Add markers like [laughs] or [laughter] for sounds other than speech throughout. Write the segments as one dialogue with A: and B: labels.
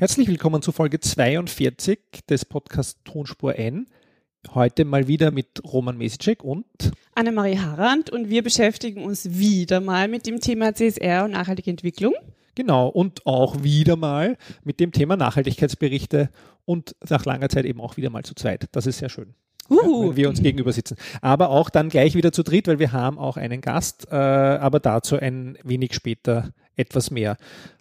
A: Herzlich willkommen zu Folge 42 des Podcasts Tonspur N. Heute mal wieder mit Roman Mesicek und
B: Annemarie Harand und wir beschäftigen uns wieder mal mit dem Thema CSR und nachhaltige Entwicklung.
A: Genau, und auch wieder mal mit dem Thema Nachhaltigkeitsberichte und nach langer Zeit eben auch wieder mal zu zweit. Das ist sehr schön. Ja, wenn wir uns gegenüber sitzen. Aber auch dann gleich wieder zu dritt, weil wir haben auch einen Gast, äh, aber dazu ein wenig später etwas mehr.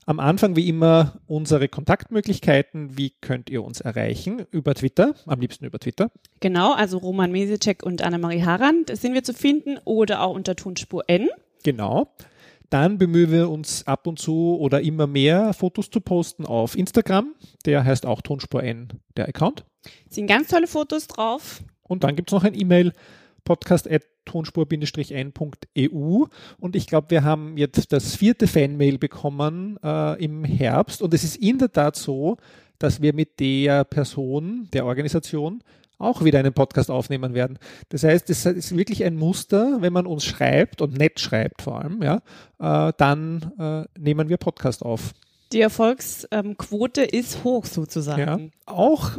A: Am Anfang wie immer unsere Kontaktmöglichkeiten. Wie könnt ihr uns erreichen? Über Twitter, am liebsten über Twitter.
B: Genau, also Roman Mesicek und Annemarie Harand sind wir zu finden oder auch unter Tonspur N.
A: Genau. Dann bemühen wir uns ab und zu oder immer mehr Fotos zu posten auf Instagram. Der heißt auch Tonspur N, der Account.
B: Sind ganz tolle Fotos drauf.
A: Und dann gibt es noch ein E-Mail, podcast.tonspur-n.eu. Und ich glaube, wir haben jetzt das vierte Fanmail bekommen äh, im Herbst. Und es ist in der Tat so, dass wir mit der Person, der Organisation, auch wieder einen Podcast aufnehmen werden. Das heißt, es ist wirklich ein Muster, wenn man uns schreibt und nett schreibt vor allem, ja, äh, dann äh, nehmen wir Podcast auf.
B: Die Erfolgsquote ist hoch sozusagen.
A: Ja. Auch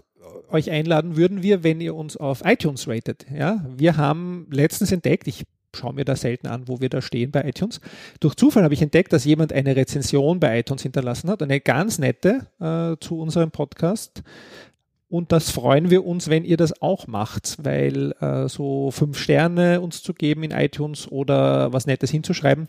A: euch einladen würden wir, wenn ihr uns auf iTunes ratet. Ja, wir haben letztens entdeckt, ich schaue mir da selten an, wo wir da stehen bei iTunes. Durch Zufall habe ich entdeckt, dass jemand eine Rezension bei iTunes hinterlassen hat, eine ganz nette äh, zu unserem Podcast. Und das freuen wir uns, wenn ihr das auch macht, weil äh, so fünf Sterne uns zu geben in iTunes oder was Nettes hinzuschreiben,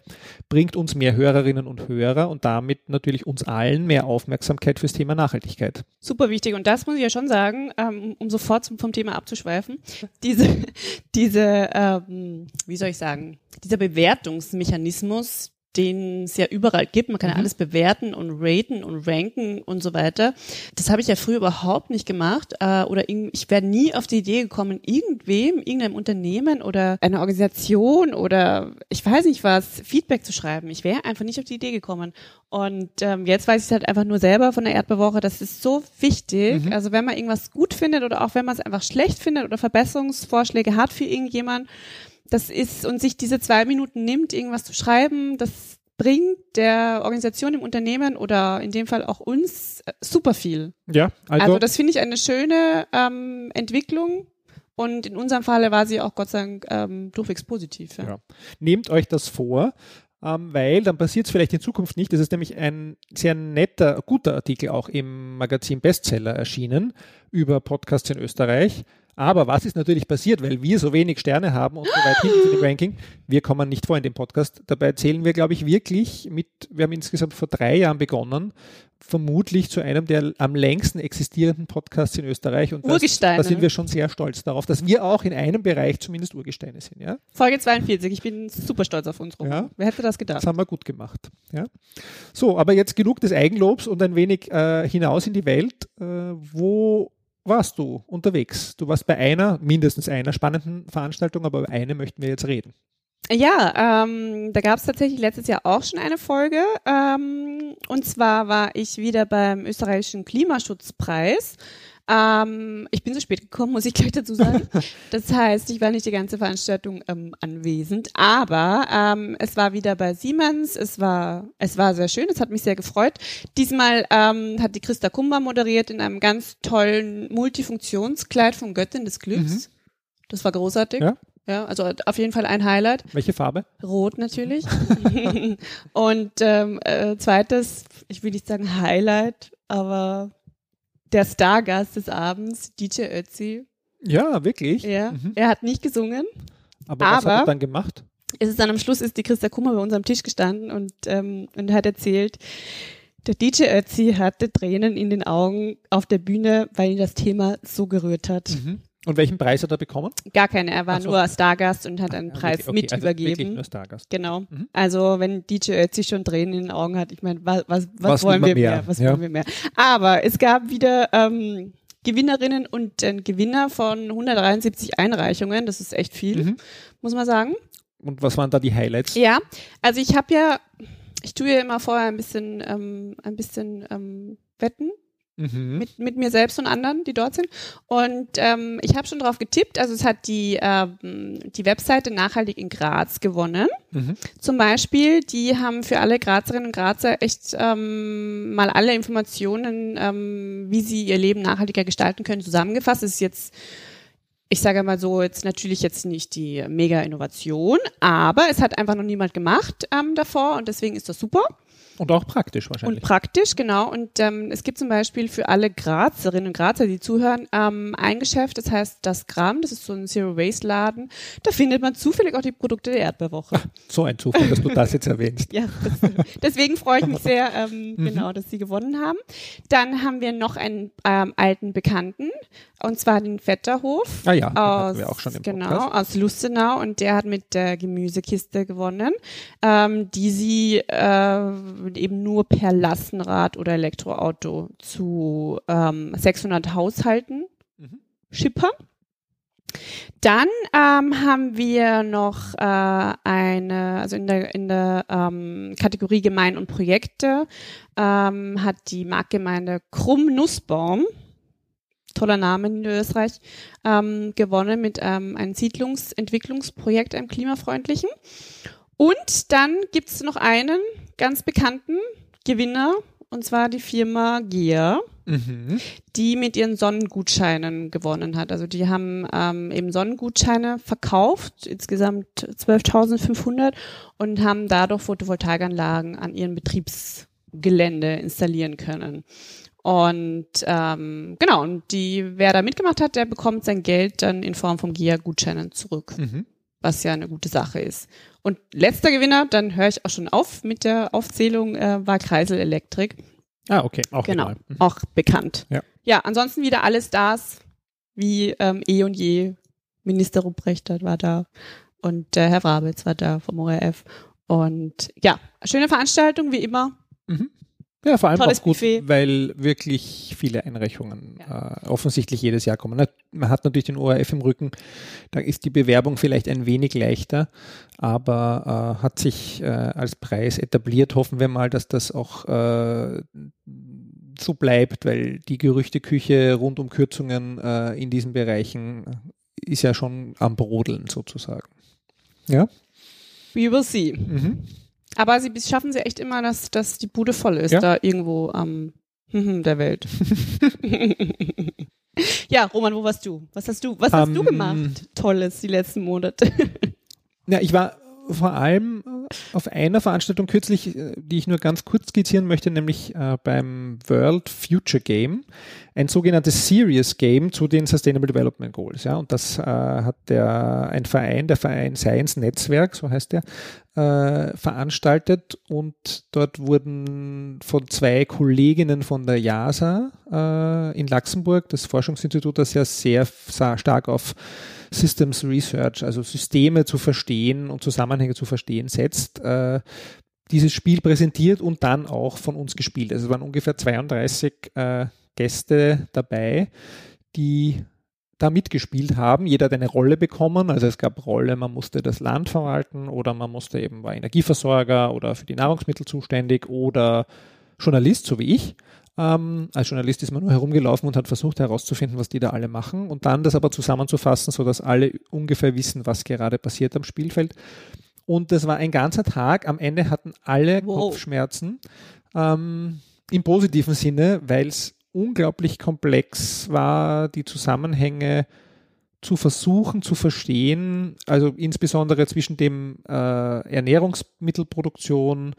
A: bringt uns mehr Hörerinnen und Hörer und damit natürlich uns allen mehr Aufmerksamkeit fürs Thema Nachhaltigkeit.
B: Super wichtig. Und das muss ich ja schon sagen, ähm, um sofort zum, vom Thema abzuschweifen. Diese, [laughs] diese, ähm, wie soll ich sagen, dieser Bewertungsmechanismus, den es ja überall gibt. Man kann ja
A: Mhm.
B: alles bewerten und raten und ranken und so weiter. Das habe ich ja früher überhaupt nicht gemacht. Äh, oder ich wäre nie auf die Idee gekommen, irgendwem, irgendeinem Unternehmen oder einer Organisation oder ich weiß nicht was, Feedback zu schreiben. Ich wäre einfach nicht auf die Idee gekommen. Und ähm, jetzt weiß ich es halt einfach nur selber von der Erdbewoche. Das ist so wichtig.
A: Mhm.
B: Also wenn man irgendwas gut findet oder auch wenn man es einfach schlecht findet oder Verbesserungsvorschläge hat für irgendjemand, das ist und sich diese zwei Minuten nimmt, irgendwas zu schreiben, das bringt der Organisation, dem Unternehmen oder in dem Fall auch uns äh, super viel.
A: Ja, also,
B: Also, das finde ich eine schöne ähm, Entwicklung und in unserem Falle war sie auch Gott sei Dank ähm, durchwegs positiv. Ja.
A: Ja. nehmt euch das vor, ähm, weil dann passiert es vielleicht in Zukunft nicht. Das ist nämlich ein sehr netter, guter Artikel auch im Magazin Bestseller erschienen über Podcasts in Österreich. Aber was ist natürlich passiert, weil wir so wenig Sterne haben und so weit hinten sind im Ranking, wir kommen nicht vor in dem Podcast. Dabei zählen wir, glaube ich, wirklich mit, wir haben insgesamt vor drei Jahren begonnen, vermutlich zu einem der am längsten existierenden Podcasts in Österreich. Und das, da sind wir schon sehr stolz darauf, dass wir auch in einem Bereich zumindest Urgesteine sind. Ja?
B: Folge 42, ich bin super stolz auf uns.
A: Ja.
B: Wer hätte das gedacht?
A: Das haben wir gut gemacht. Ja. So, aber jetzt genug des Eigenlobs und ein wenig äh, hinaus in die Welt. Äh, wo warst du unterwegs? Du warst bei einer, mindestens einer spannenden Veranstaltung, aber über eine möchten wir jetzt reden.
B: Ja, ähm, da gab es tatsächlich letztes Jahr auch schon eine Folge. Ähm, und zwar war ich wieder beim österreichischen Klimaschutzpreis. Ähm, ich bin so spät gekommen, muss ich gleich dazu sagen. [laughs] Das heißt, ich war nicht die ganze Veranstaltung ähm, anwesend, aber ähm, es war wieder bei Siemens. Es war, es war sehr schön. Es hat mich sehr gefreut. Diesmal ähm, hat die Christa Kumba moderiert in einem ganz tollen Multifunktionskleid von Göttin des Glücks. Das war großartig.
A: Ja.
B: Ja, also auf jeden Fall ein Highlight.
A: Welche Farbe?
B: Rot natürlich. [laughs] [laughs] und ähm, äh, zweites, ich will nicht sagen Highlight, aber der Stargast des Abends, DJ Ötzi.
A: Ja, wirklich.
B: Ja,
A: Mhm.
B: er hat nicht gesungen.
A: Aber, was hat
B: Aber-
A: er dann gemacht?
B: Es ist dann am Schluss ist die Christa Kummer bei uns am Tisch gestanden und, ähm, und hat erzählt, der DJ Ötzi hatte Tränen in den Augen auf der Bühne, weil ihn das Thema so gerührt hat.
A: Und welchen Preis hat er bekommen?
B: Gar keine, er war
A: so.
B: nur Stargast und hat einen
A: Ah,
B: Preis
A: wirklich, okay,
B: mit
A: also Wirklich
B: übergeben.
A: nur Stargast.
B: Genau.
A: Mhm.
B: Also wenn DJ Ötzi schon Tränen in den Augen hat, ich meine, was, was, was, wollen wir mehr?
A: mehr?
B: Was
A: Ja.
B: wollen wir mehr? Aber es gab wieder ähm, Gewinnerinnen und einen Gewinner von 173 Einreichungen. Das ist echt viel,
A: Mhm.
B: muss man sagen.
A: Und was waren da die Highlights?
B: Ja, also ich habe ja, ich tue ja immer vorher ein bisschen, ähm, ein bisschen ähm, wetten. Mhm. Mit, mit mir selbst und anderen, die dort sind. Und ähm, ich habe schon drauf getippt. Also es hat die, ähm, die Webseite Nachhaltig in Graz gewonnen. Mhm. Zum Beispiel, die haben für alle Grazerinnen und Grazer echt ähm, mal alle Informationen, ähm, wie sie ihr Leben nachhaltiger gestalten können, zusammengefasst. Das ist jetzt ich sage mal so, jetzt natürlich jetzt nicht die Mega-Innovation, aber es hat einfach noch niemand gemacht ähm, davor und deswegen ist das super.
A: Und auch praktisch wahrscheinlich.
B: Und praktisch, genau. Und ähm, es gibt zum Beispiel für alle Grazerinnen und Grazer, die zuhören, ähm, ein Geschäft, das heißt das Gramm, das ist so ein Zero-Waste-Laden. Da findet man zufällig auch die Produkte der Erdbeerwoche. Ach,
A: so ein Zufall, dass du das jetzt erwähnst.
B: ja, das, deswegen freue ich mich sehr, ähm, mhm. genau, dass sie gewonnen haben. Dann haben wir noch einen ähm, alten Bekannten, und zwar den Vetterhof.
A: Ah ja, aus, wir auch schon im
B: Genau, Podcast. aus Lustenau. Und der hat mit der Gemüsekiste gewonnen, ähm, die sie äh, eben nur per Lastenrad oder Elektroauto zu ähm, 600 Haushalten mhm. schippern. Dann ähm, haben wir noch äh, eine, also in der, in der ähm, Kategorie Gemein und Projekte ähm, hat die Marktgemeinde Krumm Nussbaum, toller Name in Österreich, ähm, gewonnen mit ähm, einem Siedlungsentwicklungsprojekt, einem klimafreundlichen. Und dann gibt's noch einen ganz bekannten Gewinner, und zwar die Firma GEA, mhm. die mit ihren Sonnengutscheinen gewonnen hat. Also die haben ähm, eben Sonnengutscheine verkauft, insgesamt 12.500 und haben dadurch Photovoltaikanlagen an ihren Betriebsgelände installieren können. Und ähm, genau, und die, wer da mitgemacht hat, der bekommt sein Geld dann in Form von GEA-Gutscheinen zurück. Mhm was ja eine gute Sache ist. Und letzter Gewinner, dann höre ich auch schon auf mit der Aufzählung, äh, war Kreisel Elektrik.
A: Ah, okay,
B: auch genau, mhm. auch bekannt. Ja. ja, ansonsten wieder alle Stars wie ähm, eh und je. Minister Ruprecht war da und äh, Herr Wrabitz war da vom ORF. Und ja, schöne Veranstaltung wie immer. Mhm.
A: Ja, vor allem Tolles auch gut, Buffet. weil wirklich viele Einreichungen ja. äh, offensichtlich jedes Jahr kommen. Man hat natürlich den ORF im Rücken, da ist die Bewerbung vielleicht ein wenig leichter, aber äh, hat sich äh, als Preis etabliert. Hoffen wir mal, dass das auch äh, so bleibt, weil die Gerüchteküche rund um Kürzungen äh, in diesen Bereichen ist ja schon am Brodeln sozusagen. Ja?
B: We will see. Mhm. Aber sie schaffen sie echt immer, dass, dass die Bude voll ist, ja? da irgendwo am ähm, der Welt. [laughs] ja, Roman, wo warst du? Was hast du, was hast um, du ähm, gemacht? Tolles die letzten Monate. [laughs]
A: ja, ich war vor allem äh, auf einer Veranstaltung kürzlich, äh, die ich nur ganz kurz skizzieren möchte, nämlich äh, beim World Future Game, ein sogenanntes Serious Game zu den Sustainable Development Goals. Ja, und das äh, hat der, ein Verein, der Verein Science Netzwerk, so heißt der, äh, veranstaltet und dort wurden von zwei Kolleginnen von der JASA äh, in Luxemburg, das Forschungsinstitut, das ja sehr stark auf Systems Research, also Systeme zu verstehen und Zusammenhänge zu verstehen setzt, äh, dieses Spiel präsentiert und dann auch von uns gespielt. Also es waren ungefähr 32 äh, Gäste dabei, die da mitgespielt haben. Jeder hat eine Rolle bekommen. Also es gab Rolle, man musste das Land verwalten oder man musste eben war Energieversorger oder für die Nahrungsmittel zuständig oder Journalist, so wie ich. Ähm, als Journalist ist man nur herumgelaufen und hat versucht herauszufinden, was die da alle machen und dann das aber zusammenzufassen, sodass alle ungefähr wissen, was gerade passiert am Spielfeld. Und das war ein ganzer Tag. Am Ende hatten alle wow. Kopfschmerzen. Ähm, Im positiven Sinne, weil es unglaublich komplex war, die Zusammenhänge zu versuchen zu verstehen, also insbesondere zwischen dem äh, Ernährungsmittelproduktion,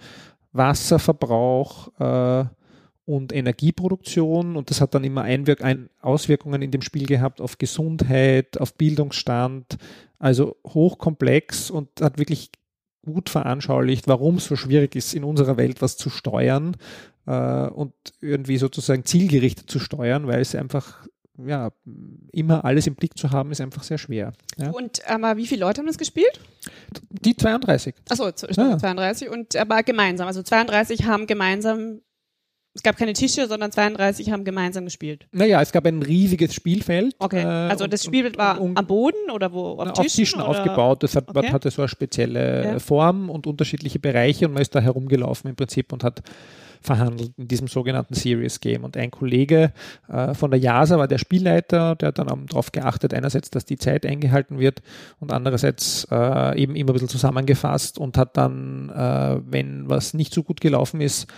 A: Wasserverbrauch, äh, und Energieproduktion und das hat dann immer Einwirk ein Auswirkungen in dem Spiel gehabt auf Gesundheit, auf Bildungsstand, also hochkomplex und hat wirklich gut veranschaulicht, warum es so schwierig ist, in unserer Welt was zu steuern äh, und irgendwie sozusagen zielgerichtet zu steuern, weil es einfach ja, immer alles im Blick zu haben, ist einfach sehr schwer. Ja.
B: Und aber wie viele Leute haben das gespielt?
A: Die 32.
B: Achso, ja. 32 und aber gemeinsam. Also 32 haben gemeinsam es gab keine Tische, sondern 32 haben gemeinsam gespielt.
A: Naja, es gab ein riesiges Spielfeld.
B: Okay. Äh, also das Spiel war und, am Boden oder wo?
A: Auf, Tischen, auf Tischen oder? aufgebaut. Das hat, okay. hatte so eine spezielle ja. Form und unterschiedliche Bereiche und man ist da herumgelaufen im Prinzip und hat verhandelt in diesem sogenannten Serious Game. Und ein Kollege äh, von der JASA war der Spielleiter, der hat dann darauf geachtet, einerseits, dass die Zeit eingehalten wird und andererseits äh, eben immer ein bisschen zusammengefasst und hat dann, äh, wenn was nicht so gut gelaufen ist,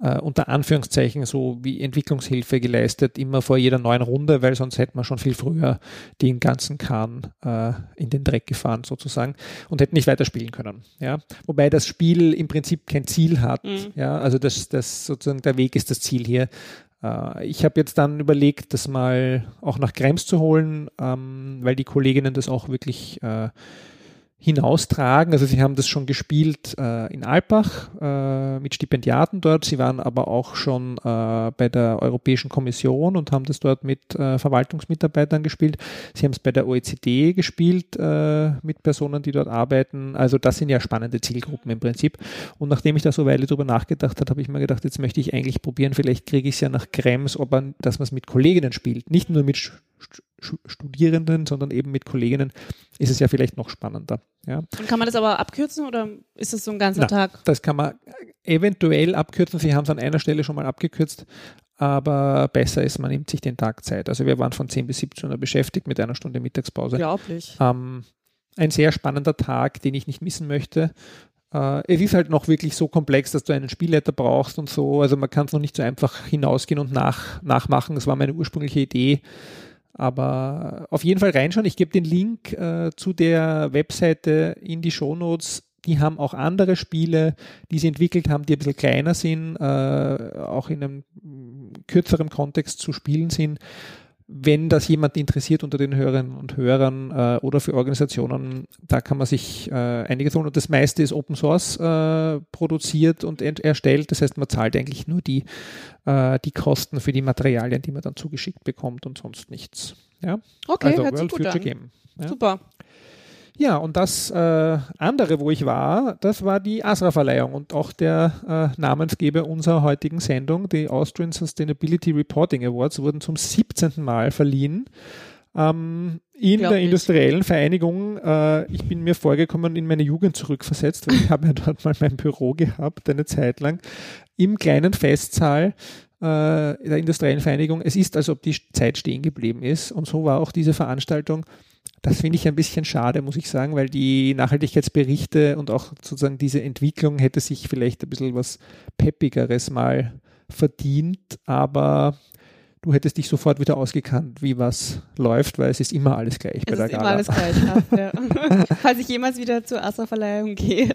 A: äh, unter Anführungszeichen so wie Entwicklungshilfe geleistet, immer vor jeder neuen Runde, weil sonst hätten wir schon viel früher den ganzen Kahn äh, in den Dreck gefahren sozusagen und hätten nicht weiterspielen können. Ja? Wobei das Spiel im Prinzip kein Ziel hat. Mhm. Ja? Also das, das sozusagen der Weg ist das Ziel hier. Äh, ich habe jetzt dann überlegt, das mal auch nach Krems zu holen, ähm, weil die Kolleginnen das auch wirklich äh, hinaustragen. Also sie haben das schon gespielt äh, in Alpbach äh, mit Stipendiaten dort. Sie waren aber auch schon äh, bei der Europäischen Kommission und haben das dort mit äh, Verwaltungsmitarbeitern gespielt. Sie haben es bei der OECD gespielt äh, mit Personen, die dort arbeiten. Also das sind ja spannende Zielgruppen im Prinzip. Und nachdem ich da so eine Weile drüber nachgedacht habe, habe ich mir gedacht, jetzt möchte ich eigentlich probieren, vielleicht kriege ich es ja nach Krems, ob man, dass man es mit Kolleginnen spielt. Nicht nur mit Studierenden, sondern eben mit Kolleginnen ist es ja vielleicht noch spannender. Ja.
B: Und kann man das aber abkürzen oder ist das so ein ganzer Na, Tag?
A: Das kann man eventuell abkürzen. Sie haben es an einer Stelle schon mal abgekürzt, aber besser ist, man nimmt sich den Tag Zeit. Also wir waren von 10 bis 17 Uhr beschäftigt mit einer Stunde Mittagspause.
B: Unglaublich.
A: Ähm, ein sehr spannender Tag, den ich nicht missen möchte. Uh, es ist halt noch wirklich so komplex, dass du einen Spielleiter brauchst und so. Also man kann es noch nicht so einfach hinausgehen und nach, nachmachen. Das war meine ursprüngliche Idee. Aber auf jeden Fall reinschauen. Ich gebe den Link äh, zu der Webseite in die Shownotes. Die haben auch andere Spiele, die sie entwickelt haben, die ein bisschen kleiner sind, äh, auch in einem kürzeren Kontext zu spielen sind wenn das jemand interessiert unter den Hörerinnen und Hörern äh, oder für Organisationen, da kann man sich äh, einiges holen. Und das meiste ist Open Source äh, produziert und erstellt. Das heißt, man zahlt eigentlich nur die, äh, die Kosten für die Materialien, die man dann zugeschickt bekommt und sonst nichts. Ja?
B: Okay, also World Future an. Game. Ja? Super.
A: Ja, und das äh, andere, wo ich war, das war die ASRA-Verleihung und auch der äh, Namensgeber unserer heutigen Sendung, die Austrian Sustainability Reporting Awards, wurden zum 17. Mal verliehen. Ähm, in der industriellen Vereinigung, äh, ich bin mir vorgekommen, in meine Jugend zurückversetzt, weil ich [laughs] habe ja dort mal mein Büro gehabt, eine Zeit lang, im kleinen Festsaal äh, der industriellen Vereinigung. Es ist, als ob die Zeit stehen geblieben ist. Und so war auch diese Veranstaltung das finde ich ein bisschen schade, muss ich sagen, weil die Nachhaltigkeitsberichte und auch sozusagen diese Entwicklung hätte sich vielleicht ein bisschen was Peppigeres mal verdient, aber du hättest dich sofort wieder ausgekannt, wie was läuft, weil es ist immer alles gleich es bei der Gala.
B: Es ist immer alles gleich, ja. [laughs] [laughs] Falls ich jemals wieder zur Astra-Verleihung gehe,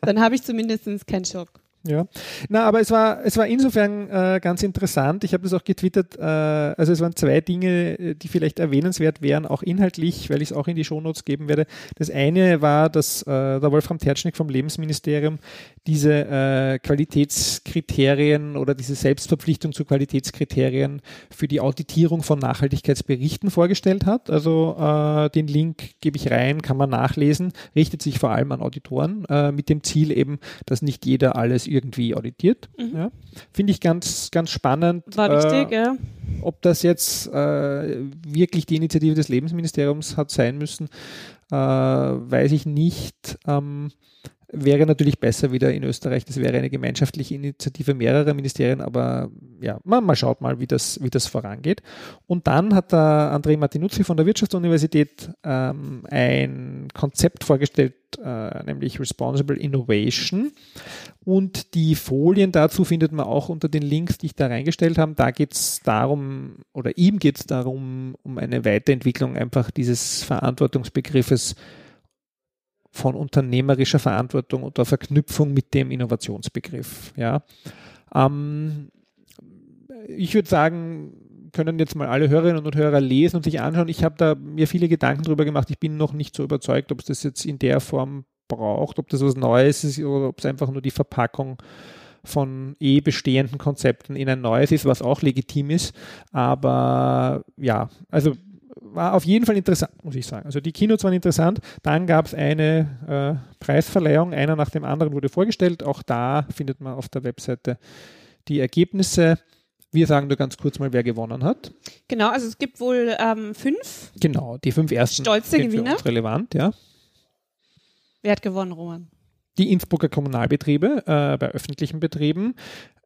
B: dann habe ich zumindest keinen Schock.
A: Ja, na, aber es war, es war insofern äh, ganz interessant. Ich habe das auch getwittert. Äh, also es waren zwei Dinge, äh, die vielleicht erwähnenswert wären, auch inhaltlich, weil ich es auch in die Shownotes geben werde. Das eine war, dass äh, der Wolfram Tertschnik vom Lebensministerium diese äh, Qualitätskriterien oder diese Selbstverpflichtung zu Qualitätskriterien für die Auditierung von Nachhaltigkeitsberichten vorgestellt hat. Also äh, den Link gebe ich rein, kann man nachlesen, richtet sich vor allem an Auditoren mit dem Ziel eben, dass nicht jeder alles irgendwie auditiert. Mhm. Ja. Finde ich ganz, ganz spannend.
B: War wichtig, äh, ja.
A: Ob das jetzt äh, wirklich die Initiative des Lebensministeriums hat sein müssen, äh, weiß ich nicht. Ähm, wäre natürlich besser wieder in Österreich. Das wäre eine gemeinschaftliche Initiative mehrerer Ministerien, aber ja, man, man schaut mal, wie das, wie das vorangeht. Und dann hat der André Martinuzzi von der Wirtschaftsuniversität ähm, ein Konzept vorgestellt, äh, nämlich Responsible Innovation. Und die Folien dazu findet man auch unter den Links, die ich da reingestellt habe. Da geht es darum, oder ihm geht es darum, um eine Weiterentwicklung einfach dieses Verantwortungsbegriffes von unternehmerischer Verantwortung oder Verknüpfung mit dem Innovationsbegriff. Ja. Ähm, ich würde sagen, können jetzt mal alle Hörerinnen und Hörer lesen und sich anschauen. Ich habe da mir viele Gedanken darüber gemacht. Ich bin noch nicht so überzeugt, ob es das jetzt in der Form braucht, ob das was Neues ist oder ob es einfach nur die Verpackung von eh bestehenden Konzepten in ein neues ist, was auch legitim ist. Aber ja, also war auf jeden Fall interessant, muss ich sagen. Also die Keynotes waren interessant. Dann gab es eine äh, Preisverleihung, einer nach dem anderen wurde vorgestellt. Auch da findet man auf der Webseite die Ergebnisse. Wir sagen nur ganz kurz mal, wer gewonnen hat.
B: Genau, also es gibt wohl ähm, fünf.
A: Genau, die fünf ersten
B: stolze Gewinner.
A: relevant, ja.
B: Wer hat gewonnen, Roman?
A: Die Innsbrucker Kommunalbetriebe äh, bei öffentlichen Betrieben.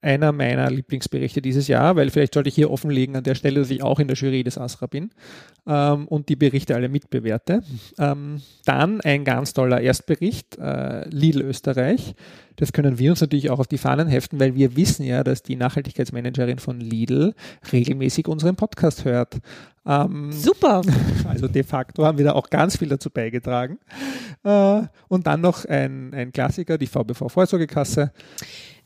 A: Einer meiner Lieblingsberichte dieses Jahr, weil vielleicht sollte ich hier offenlegen an der Stelle, dass ich auch in der Jury des ASRA bin ähm, und die Berichte alle mitbewerte. Ähm, dann ein ganz toller Erstbericht, äh, Lidl Österreich. Das können wir uns natürlich auch auf die Fahnen heften, weil wir wissen ja, dass die Nachhaltigkeitsmanagerin von Lidl regelmäßig unseren Podcast hört.
B: Ähm, Super. [laughs]
A: Also de facto haben wir da auch ganz viel dazu beigetragen. Äh, und dann noch ein, ein Klassiker, die VBV Vorsorgekasse.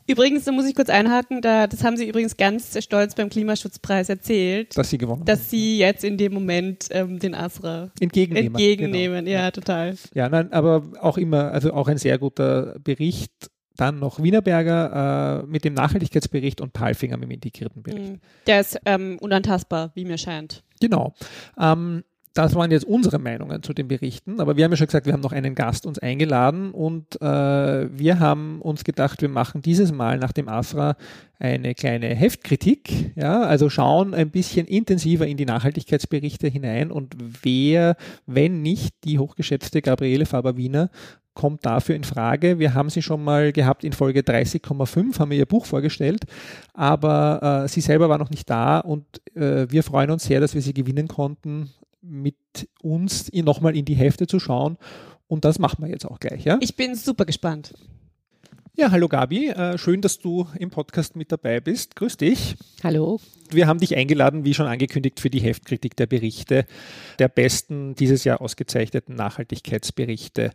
B: Übrigens, da muss ich kurz einhaken, da, das haben Sie übrigens ganz stolz beim Klimaschutzpreis erzählt.
A: Dass Sie gewonnen
B: Dass Sie jetzt in dem Moment ähm, den Asra
A: entgegennehmen.
B: Entgegennehmen, genau. ja, total.
A: Ja, nein, aber auch immer, also auch ein sehr guter Bericht. Dann noch Wienerberger äh, mit dem Nachhaltigkeitsbericht und Palfinger mit dem integrierten Bericht. Mhm.
B: Der ist ähm, unantastbar, wie mir scheint.
A: Genau. Ähm, das waren jetzt unsere Meinungen zu den Berichten, aber wir haben ja schon gesagt, wir haben noch einen Gast uns eingeladen und äh, wir haben uns gedacht, wir machen dieses Mal nach dem AFRA eine kleine Heftkritik, ja, also schauen ein bisschen intensiver in die Nachhaltigkeitsberichte hinein und wer, wenn nicht die hochgeschätzte Gabriele Faber-Wiener, kommt dafür in Frage. Wir haben sie schon mal gehabt in Folge 30,5, haben wir ihr Buch vorgestellt, aber äh, sie selber war noch nicht da und äh, wir freuen uns sehr, dass wir sie gewinnen konnten mit uns nochmal in die Hefte zu schauen. Und das machen wir jetzt auch gleich. Ja?
B: Ich bin super gespannt.
A: Ja, hallo Gabi, äh, schön, dass du im Podcast mit dabei bist. Grüß dich.
C: Hallo.
A: Wir haben dich eingeladen, wie schon angekündigt, für die Heftkritik der Berichte, der besten dieses Jahr ausgezeichneten Nachhaltigkeitsberichte.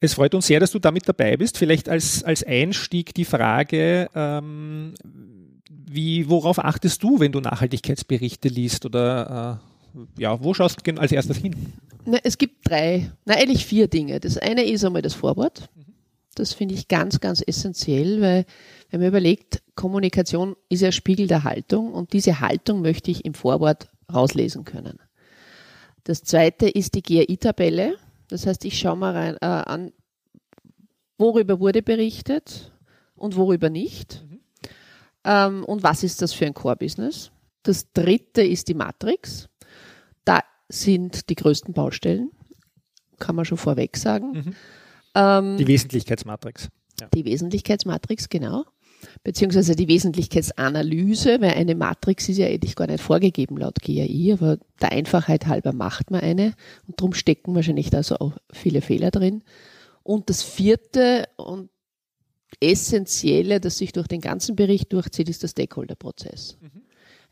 A: Es freut uns sehr, dass du damit dabei bist. Vielleicht als, als Einstieg die Frage, ähm, wie, worauf achtest du, wenn du Nachhaltigkeitsberichte liest oder äh, ja, wo schaust du als erstes hin?
C: Na, es gibt drei, na eigentlich vier Dinge. Das eine ist einmal das Vorwort. Das finde ich ganz, ganz essentiell, weil wenn man überlegt, Kommunikation ist ja Spiegel der Haltung und diese Haltung möchte ich im Vorwort rauslesen können. Das zweite ist die GRI-Tabelle. Das heißt, ich schaue mal rein, äh, an, worüber wurde berichtet und worüber nicht. Mhm. Ähm, und was ist das für ein Core-Business? Das dritte ist die Matrix sind die größten Baustellen, kann man schon vorweg sagen. Mhm.
A: Ähm, die Wesentlichkeitsmatrix.
C: Ja. Die Wesentlichkeitsmatrix, genau. Beziehungsweise die Wesentlichkeitsanalyse, weil eine Matrix ist ja eigentlich gar nicht vorgegeben laut GAI, aber der Einfachheit halber macht man eine und darum stecken wahrscheinlich da so auch viele Fehler drin. Und das vierte und essentielle, das sich durch den ganzen Bericht durchzieht, ist der Stakeholder-Prozess. Mhm.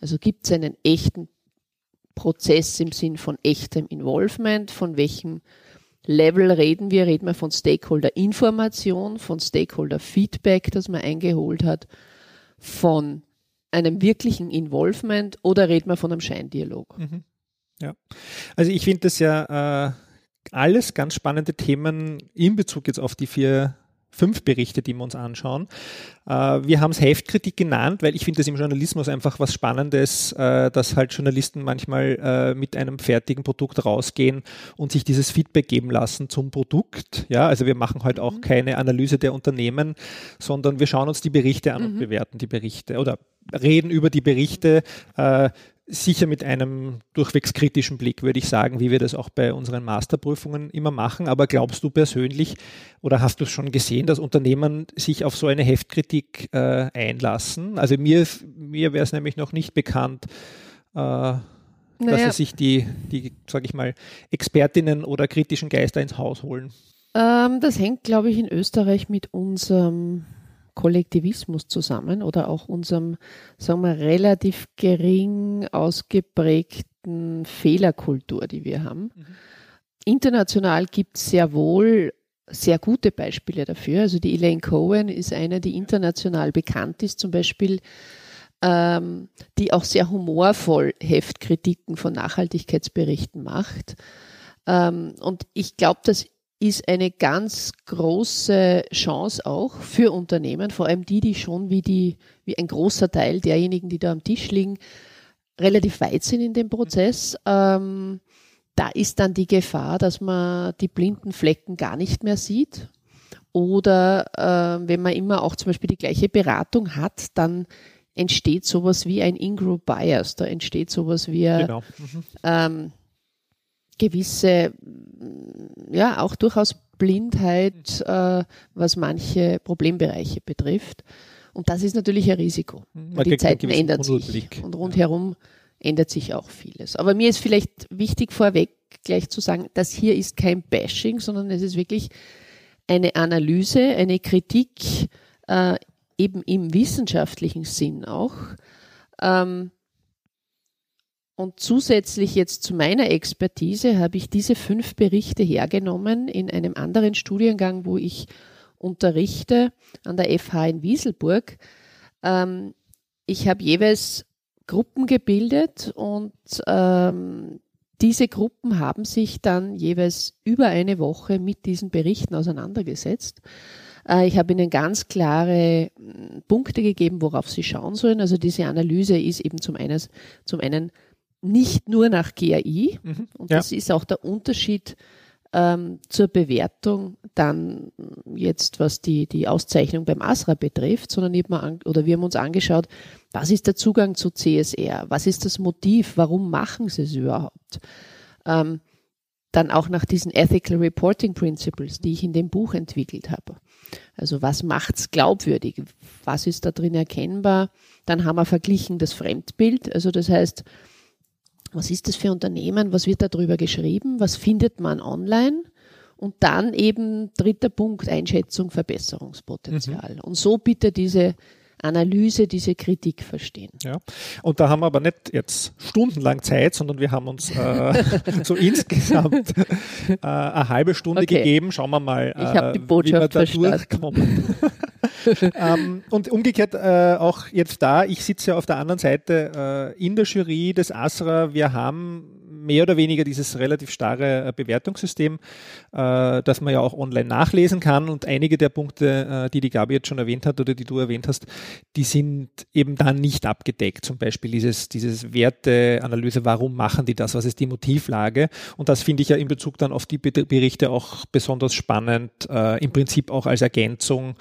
C: Also gibt es einen echten Prozess im Sinn von echtem Involvement, von welchem Level reden wir? Reden wir von Stakeholder-Information, von Stakeholder-Feedback, das man eingeholt hat, von einem wirklichen Involvement oder reden wir von einem Scheindialog? Mhm.
A: Ja, also ich finde das ja äh, alles ganz spannende Themen in Bezug jetzt auf die vier fünf Berichte, die wir uns anschauen. Äh, wir haben es Heftkritik genannt, weil ich finde das im Journalismus einfach was Spannendes, äh, dass halt Journalisten manchmal äh, mit einem fertigen Produkt rausgehen und sich dieses Feedback geben lassen zum Produkt. Ja, also wir machen heute halt auch mhm. keine Analyse der Unternehmen, sondern wir schauen uns die Berichte an mhm. und bewerten die Berichte oder reden über die Berichte sicher mit einem durchwegs kritischen Blick, würde ich sagen, wie wir das auch bei unseren Masterprüfungen immer machen. Aber glaubst du persönlich oder hast du es schon gesehen, dass Unternehmen sich auf so eine Heftkritik äh, einlassen? Also mir, mir wäre es nämlich noch nicht bekannt, äh, naja. dass sie sich die, die sage ich mal, Expertinnen oder kritischen Geister ins Haus holen.
C: Ähm, das hängt, glaube ich, in Österreich mit unserem Kollektivismus zusammen oder auch unserem, sagen wir, relativ gering ausgeprägten Fehlerkultur, die wir haben. Mhm. International gibt es sehr wohl sehr gute Beispiele dafür. Also die Elaine Cohen ist eine, die international bekannt ist, zum Beispiel, ähm, die auch sehr humorvoll Heftkritiken von Nachhaltigkeitsberichten macht. Ähm, und ich glaube, dass ist eine ganz große Chance auch für Unternehmen, vor allem die, die schon wie die, wie ein großer Teil derjenigen, die da am Tisch liegen, relativ weit sind in dem Prozess. Ähm, da ist dann die Gefahr, dass man die blinden Flecken gar nicht mehr sieht. Oder äh, wenn man immer auch zum Beispiel die gleiche Beratung hat, dann entsteht sowas wie ein In-Group Bias. Da entsteht sowas wie genau. mhm. ähm, gewisse, ja, auch durchaus Blindheit, äh, was manche Problembereiche betrifft. Und das ist natürlich ein Risiko.
A: Man
C: die Zeiten ändern sich und rundherum ändert sich auch vieles. Aber mir ist vielleicht wichtig vorweg gleich zu sagen, das hier ist kein Bashing, sondern es ist wirklich eine Analyse, eine Kritik, äh, eben im wissenschaftlichen Sinn auch. Ähm, und zusätzlich jetzt zu meiner Expertise habe ich diese fünf Berichte hergenommen in einem anderen Studiengang, wo ich unterrichte an der FH in Wieselburg. Ähm, ich habe jeweils Gruppen gebildet und ähm, diese Gruppen haben sich dann jeweils über eine Woche mit diesen Berichten auseinandergesetzt. Äh, ich habe ihnen ganz klare mm, Punkte gegeben, worauf sie schauen sollen. Also diese Analyse ist eben zum einen, zum einen nicht nur nach GAI,
A: Mhm.
C: und
A: Ja.
C: das ist auch der Unterschied ähm, zur Bewertung dann jetzt, was die, die Auszeichnung beim ASRA betrifft, sondern eben an, oder wir haben uns angeschaut, was ist der Zugang zu CSR? Was ist das Motiv? Warum machen sie es überhaupt? Ähm, dann auch nach diesen Ethical Reporting Principles, die ich in dem Buch entwickelt habe. Also was macht's glaubwürdig? Was ist da drin erkennbar? Dann haben wir verglichen das Fremdbild. Also das heißt, was ist das für Unternehmen? Was wird darüber geschrieben? Was findet man online? Und dann eben dritter Punkt, Einschätzung, Verbesserungspotenzial. Und so bitte diese Analyse, diese Kritik verstehen.
A: Ja. Und da haben wir aber nicht jetzt stundenlang Zeit, sondern wir haben uns äh, [laughs] so insgesamt äh, eine halbe Stunde
C: Okay.
A: gegeben. Schauen wir mal,
C: Ich hab die
A: äh, wie wir
C: Botschaft
A: da
C: verstanden.
A: durchkommen. [laughs] ähm, und umgekehrt äh, auch jetzt da, ich sitze ja auf der anderen Seite äh, in der Jury des ASRA. Wir haben mehr oder weniger dieses relativ starre äh, Bewertungssystem, äh, das man ja auch online nachlesen kann. Und einige der Punkte, äh, die die Gabi jetzt schon erwähnt hat oder die du erwähnt hast, die sind eben dann nicht abgedeckt. Zum Beispiel dieses, dieses Werteanalyse, warum machen die das, was ist die Motivlage? Und das finde ich ja in Bezug dann auf die Be- Berichte auch besonders spannend, äh, im Prinzip auch als Ergänzung.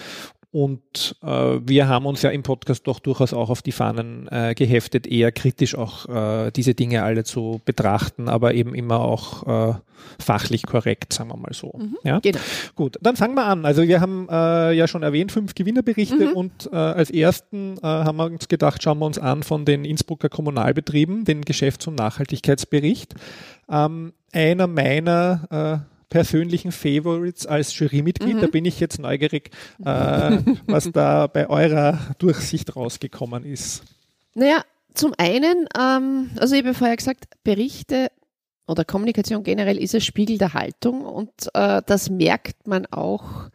A: Und äh, wir haben uns ja im Podcast doch durchaus auch auf die Fahnen äh, geheftet, eher kritisch auch äh, diese Dinge alle zu betrachten, aber eben immer auch äh, fachlich korrekt, sagen wir mal so. Ja?
C: Genau.
A: Gut, dann fangen wir an. Also wir haben äh, ja schon erwähnt, fünf Gewinnerberichte und äh, als ersten haben wir uns gedacht, schauen wir uns an von den Innsbrucker Kommunalbetrieben, den Geschäfts- und Nachhaltigkeitsbericht. Ähm, einer meiner persönlichen Favorites als Jurymitglied, da bin ich jetzt neugierig, äh, [laughs] was da bei eurer Durchsicht rausgekommen ist.
C: Naja, zum einen, ähm, also ich habe vorher gesagt, Berichte oder Kommunikation generell ist ein Spiegel der Haltung und äh, das merkt man auch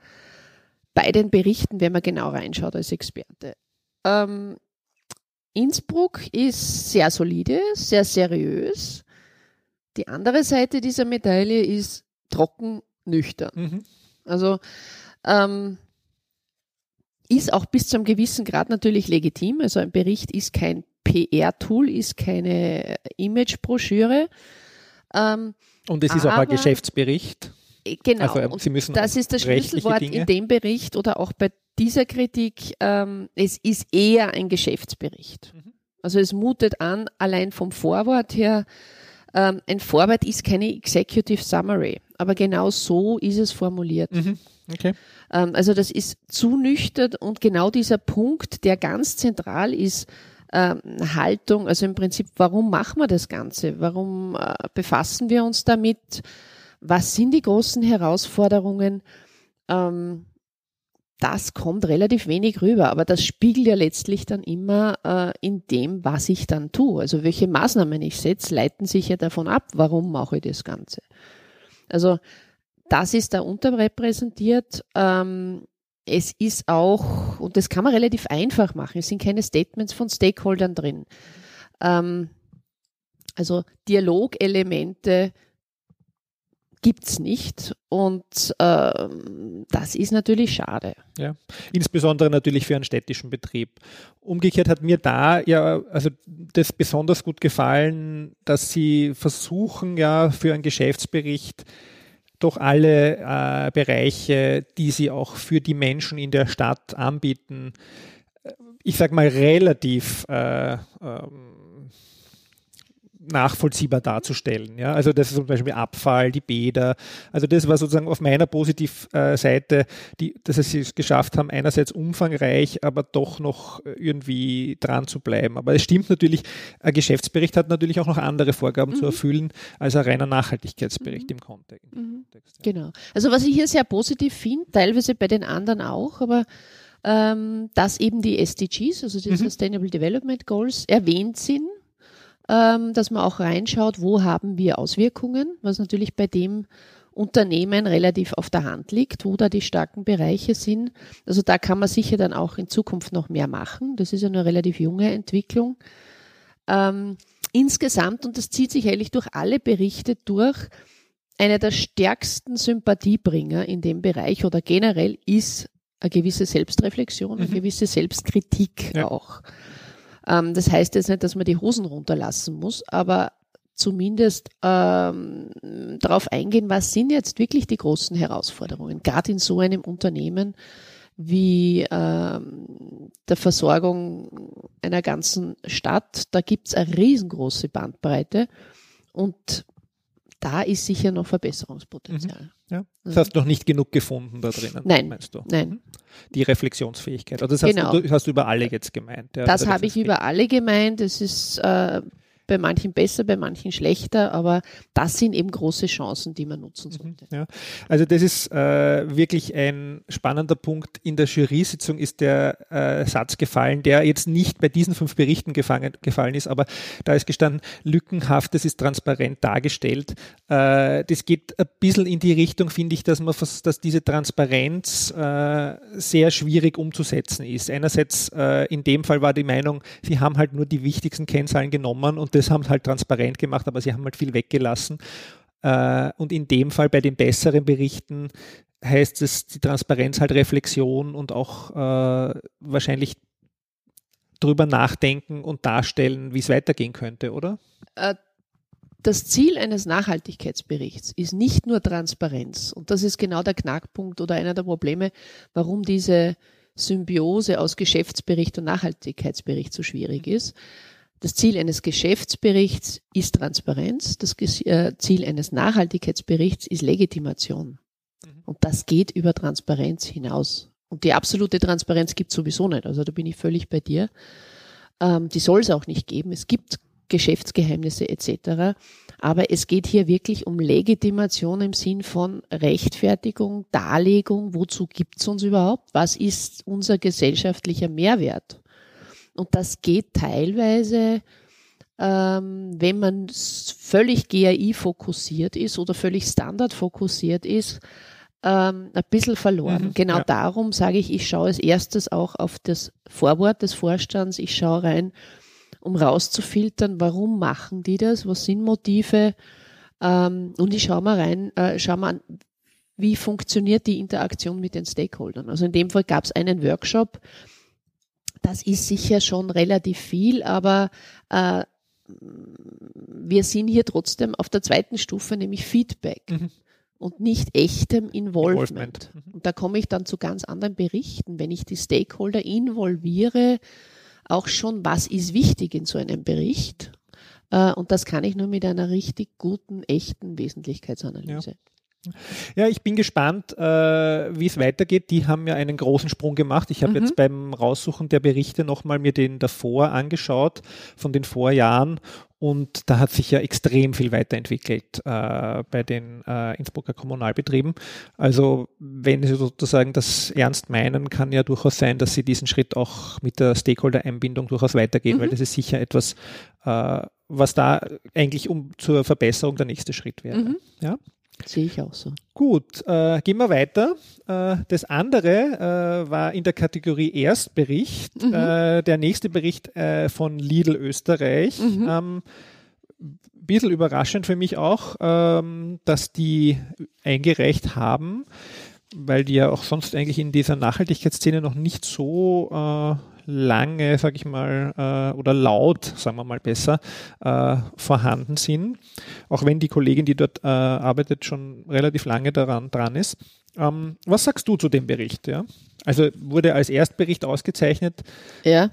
C: bei den Berichten, wenn man genau reinschaut als Experte. Ähm, Innsbruck ist sehr solide, sehr seriös. Die andere Seite dieser Medaille ist trocken, nüchtern.
A: Mhm.
C: Also ähm, ist auch bis zu einem gewissen Grad natürlich legitim. Also ein Bericht ist kein PR-Tool, ist keine Image-Broschüre. Ähm,
A: Und es ist auch ein Geschäftsbericht.
C: genau.
A: Also, äh, Sie müssen
C: das ist das Schlüsselwort
A: Dinge.
C: in dem Bericht oder auch bei dieser Kritik. Ähm, es ist eher ein Geschäftsbericht.
A: Mhm.
C: Also es mutet an, allein vom Vorwort her, ähm, ein Vorwort ist keine Executive Summary, aber genau so ist es formuliert.
A: Mhm. Okay.
C: Ähm, also das ist zu nüchtern und genau dieser Punkt, der ganz zentral ist, ähm, Haltung, also im Prinzip, warum machen wir das Ganze? Warum äh, befassen wir uns damit? Was sind die großen Herausforderungen? Ähm, das kommt relativ wenig rüber, aber das spiegelt ja letztlich dann immer äh, in dem, was ich dann tue. Also welche Maßnahmen ich setze, leiten sich ja davon ab, warum mache ich das Ganze. Also das ist da unterrepräsentiert. Ähm, es ist auch, und das kann man relativ einfach machen, es sind keine Statements von Stakeholdern drin. Ähm, also Dialogelemente gibt's nicht und ähm, das ist natürlich schade.
A: Ja, insbesondere natürlich für einen städtischen Betrieb. Umgekehrt hat mir da ja also das besonders gut gefallen, dass sie versuchen ja für einen Geschäftsbericht doch alle äh, Bereiche, die sie auch für die Menschen in der Stadt anbieten, äh, ich sag mal relativ äh, ähm, nachvollziehbar darzustellen. Ja? Also das ist zum Beispiel Abfall, die Bäder. Also das war sozusagen auf meiner Positivseite, die, dass sie es geschafft haben, einerseits umfangreich, aber doch noch irgendwie dran zu bleiben. Aber es stimmt natürlich, ein Geschäftsbericht hat natürlich auch noch andere Vorgaben mhm. zu erfüllen als ein reiner Nachhaltigkeitsbericht mhm. im Kontext. Mhm.
C: Ja. Genau. Also was ich hier sehr positiv finde, teilweise bei den anderen auch, aber ähm, dass eben die SDGs, also die mhm. Sustainable Development Goals, erwähnt sind ähm, dass man auch reinschaut, wo haben wir Auswirkungen, was natürlich bei dem Unternehmen relativ auf der Hand liegt, wo da die starken Bereiche sind. Also da kann man sicher dann auch in Zukunft noch mehr machen. Das ist ja eine relativ junge Entwicklung. Ähm, insgesamt, und das zieht sich eigentlich durch alle Berichte durch, einer der stärksten Sympathiebringer in dem Bereich oder generell ist eine gewisse Selbstreflexion, eine mhm. gewisse Selbstkritik ja. auch. Ähm, das heißt jetzt nicht, dass man die Hosen runterlassen muss, aber zumindest ähm, darauf eingehen, was sind jetzt wirklich die großen Herausforderungen, gerade in so einem Unternehmen wie ähm, der Versorgung einer ganzen Stadt. Da gibt es eine riesengroße Bandbreite und da ist sicher noch Verbesserungspotenzial. Mhm.
A: Ja. Das hast du noch nicht genug gefunden da drinnen,
C: Nein,
A: meinst du?
C: Nein. Mhm.
A: Die Reflexionsfähigkeit. Also das genau. hast, du, hast du über alle jetzt gemeint.
C: Ja, das habe ich über alle gemeint. Es ist äh, bei manchen besser, bei manchen schlechter, aber das sind eben große Chancen, die man nutzen mhm, sollte.
A: Ja. Also das ist äh, wirklich ein spannender Punkt. In der Jury-Sitzung ist der äh, Satz gefallen, der jetzt nicht bei diesen fünf Berichten gefangen, gefallen ist, aber da ist gestanden, lückenhaft, das ist transparent dargestellt. Äh, das geht ein bisschen in die Richtung, finde ich, dass man dass diese Transparenz äh, sehr schwierig umzusetzen ist. Einerseits äh, in dem Fall war die Meinung, sie haben halt nur die wichtigsten Kennzahlen genommen und das haben halt transparent gemacht, aber sie haben halt viel weggelassen. Äh, und in dem Fall bei den besseren Berichten heißt es die Transparenz halt Reflexion und auch äh, wahrscheinlich drüber nachdenken und darstellen, wie es weitergehen könnte, oder?
C: Äh, das Ziel eines Nachhaltigkeitsberichts ist nicht nur Transparenz. Und das ist genau der Knackpunkt oder einer der Probleme, warum diese Symbiose aus Geschäftsbericht und Nachhaltigkeitsbericht so schwierig ist. Das Ziel eines Geschäftsberichts ist Transparenz. Das äh, Ziel eines Nachhaltigkeitsberichts ist Legitimation. Mhm. Und das geht über Transparenz hinaus. Und die absolute Transparenz gibt es sowieso nicht. Also da bin ich völlig bei dir. Ähm, die soll es auch nicht geben. Es gibt Geschäftsgeheimnisse etc. Aber es geht hier wirklich um Legitimation im Sinn von Rechtfertigung, Darlegung. Wozu gibt es uns überhaupt? Was ist unser gesellschaftlicher Mehrwert? Und das geht teilweise, ähm, wenn man völlig GAI fokussiert ist oder völlig Standard fokussiert ist, ähm, ein bisschen verloren. Mhm, genau ja. darum sage ich, ich schaue als erstes auch auf das Vorwort des Vorstands, ich schaue rein, um rauszufiltern, warum machen die das, was sind Motive ähm, und ich schaue mal rein, äh, schaue mal an, wie funktioniert die Interaktion mit den Stakeholdern. Also in dem Fall gab es einen Workshop, das ist sicher schon relativ viel, aber äh, wir sind hier trotzdem auf der zweiten Stufe, nämlich Feedback. Mhm. Und nicht echtem Involvement. Involvement. Mhm. Und da komme ich dann zu ganz anderen Berichten. Wenn ich die Stakeholder involviere, auch schon, was ist wichtig in so einem Bericht? Äh, und das kann ich nur mit einer richtig guten, echten Wesentlichkeitsanalyse.
A: Ja. Ja, ich bin gespannt, äh, wie es weitergeht. Die haben ja einen großen Sprung gemacht. Ich habe mhm. jetzt beim Raussuchen der Berichte nochmal mir den davor angeschaut, von den Vorjahren. Und da hat sich ja extrem viel weiterentwickelt äh, bei den äh, Innsbrucker Kommunalbetrieben. Also wenn Sie sozusagen das ernst meinen, kann ja durchaus sein, dass Sie diesen Schritt auch mit der Stakeholder-Einbindung durchaus weitergehen, mhm. weil das ist sicher etwas, äh, was da eigentlich um zur Verbesserung der nächste Schritt wäre. Mhm. Ja?
C: Sehe ich auch so.
A: Gut, äh, gehen wir weiter. Äh, das andere äh, war in der Kategorie Erstbericht. Mhm. Äh, der nächste Bericht äh, von Lidl Österreich. Mhm. Ähm, bisschen überraschend für mich auch, ähm, dass die eingereicht haben, weil die ja auch sonst eigentlich in dieser Nachhaltigkeitsszene noch nicht so äh, lange, sage ich mal, äh, oder laut, sagen wir mal besser, äh, vorhanden sind. Auch wenn die Kollegin, die dort äh, arbeitet, schon relativ lange daran dran ist. Ähm, was sagst du zu dem Bericht? Ja? Also wurde als Erstbericht ausgezeichnet.
C: Ja.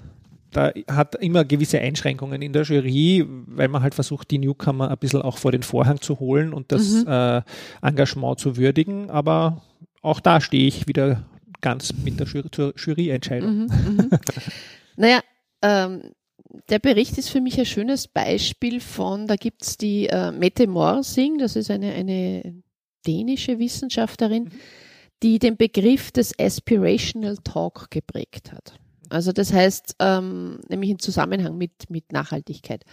A: da hat immer gewisse Einschränkungen in der Jury, weil man halt versucht, die Newcomer ein bisschen auch vor den Vorhang zu holen und das mhm. äh, Engagement zu würdigen. Aber auch da stehe ich wieder ganz mit der Jury, Juryentscheidung. Mhm, mhm. [laughs]
C: naja, ähm, der Bericht ist für mich ein schönes Beispiel von, da gibt es die äh, Mette Morsing, das ist eine, eine dänische Wissenschaftlerin, mhm. die den Begriff des Aspirational Talk geprägt hat. Also das heißt, ähm, nämlich im Zusammenhang mit, mit Nachhaltigkeit.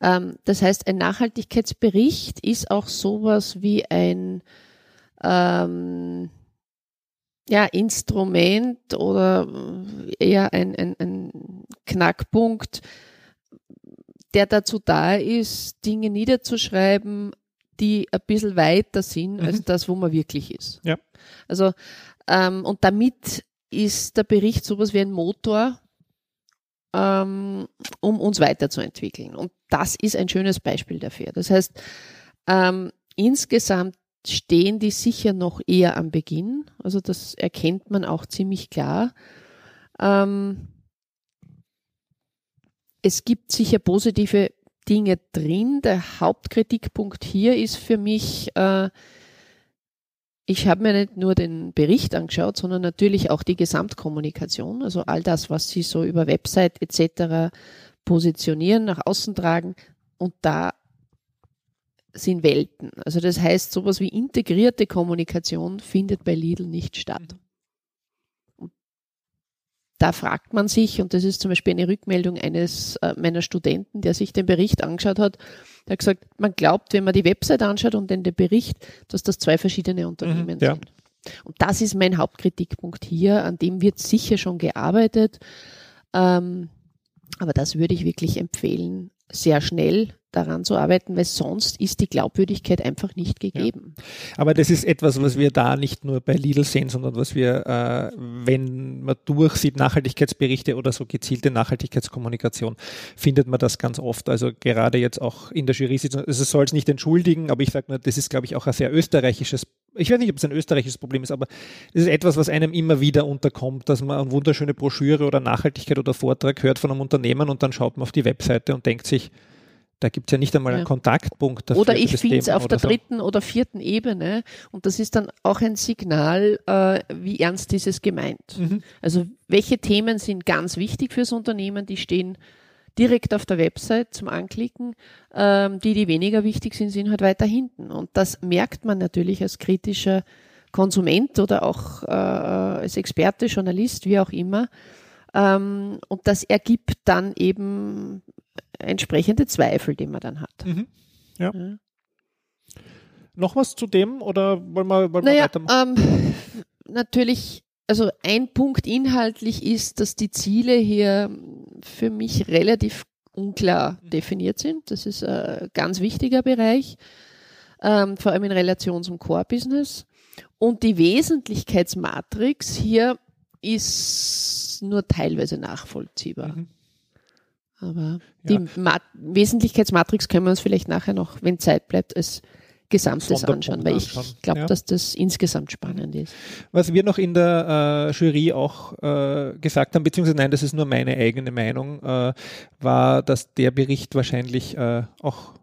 C: Ähm, das heißt, ein Nachhaltigkeitsbericht ist auch sowas wie ein ähm, ja, Instrument oder eher ein, ein, ein Knackpunkt, der dazu da ist, Dinge niederzuschreiben, die ein bisschen weiter sind mhm. als das, wo man wirklich ist.
A: Ja.
C: Also, ähm, und damit ist der Bericht sowas wie ein Motor, ähm, um uns weiterzuentwickeln. Und das ist ein schönes Beispiel dafür. Das heißt, ähm, insgesamt stehen die sicher noch eher am Beginn. Also das erkennt man auch ziemlich klar. Ähm, es gibt sicher positive Dinge drin. Der Hauptkritikpunkt hier ist für mich, äh, ich habe mir nicht nur den Bericht angeschaut, sondern natürlich auch die Gesamtkommunikation, also all das, was Sie so über Website etc. positionieren, nach außen tragen. Und da sind Welten. Also das heißt, sowas wie integrierte Kommunikation findet bei Lidl nicht statt. Da fragt man sich, und das ist zum Beispiel eine Rückmeldung eines äh, meiner Studenten, der sich den Bericht angeschaut hat, der hat gesagt, man glaubt, wenn man die Website anschaut und dann den Bericht, dass das zwei verschiedene Unternehmen mhm, ja. sind. Und das ist mein Hauptkritikpunkt hier, an dem wird sicher schon gearbeitet. Ähm, aber das würde ich wirklich empfehlen, sehr schnell daran zu arbeiten, weil sonst ist die Glaubwürdigkeit einfach nicht gegeben. Ja.
A: Aber das ist etwas, was wir da nicht nur bei Lidl sehen, sondern was wir, äh, wenn man durchsieht, Nachhaltigkeitsberichte oder so gezielte Nachhaltigkeitskommunikation, findet man das ganz oft. Also gerade jetzt auch in der Jury-Sitzung, also es soll es nicht entschuldigen, aber ich sage nur, das ist, glaube ich, auch ein sehr österreichisches ich weiß nicht, ob es ein österreichisches Problem ist, aber es ist etwas, was einem immer wieder unterkommt, dass man eine wunderschöne Broschüre oder Nachhaltigkeit oder Vortrag hört von einem Unternehmen und dann schaut man auf die Webseite und denkt sich, da gibt es ja nicht einmal ja. einen Kontaktpunkt
C: dafür. Oder ich finde es auf der so. dritten oder vierten Ebene und das ist dann auch ein Signal, äh, wie ernst ist es gemeint. Mhm. Also welche Themen sind ganz wichtig fürs Unternehmen, die stehen direkt auf der Website zum Anklicken. Ähm, die, die weniger wichtig sind, sind halt weiter hinten. Und das merkt man natürlich als kritischer Konsument oder auch äh, als Experte, Journalist, wie auch immer. Ähm, und das ergibt dann eben entsprechende Zweifel, die man dann hat. Mhm.
A: Ja. ja. Noch was zu dem oder wollen wir, wollen
C: naja, wir weitermachen? Ähm, natürlich, also ein Punkt inhaltlich ist, dass die Ziele hier für mich relativ unklar definiert sind. Das ist ein ganz wichtiger Bereich, ähm, vor allem in Relation zum Core-Business. Und die Wesentlichkeitsmatrix hier ist nur teilweise nachvollziehbar. Mhm. Aber ja. die Ma Wesentlichkeitsmatrix können wir uns vielleicht nachher noch, wenn Zeit bleibt, als Gesamtes anschauen, weil ich glaube, ja. dass das insgesamt spannend ist.
A: Was wir noch in der äh, Jury auch äh, gesagt haben, beziehungsweise nein, das ist nur meine eigene Meinung, äh, war, dass der Bericht wahrscheinlich äh, auch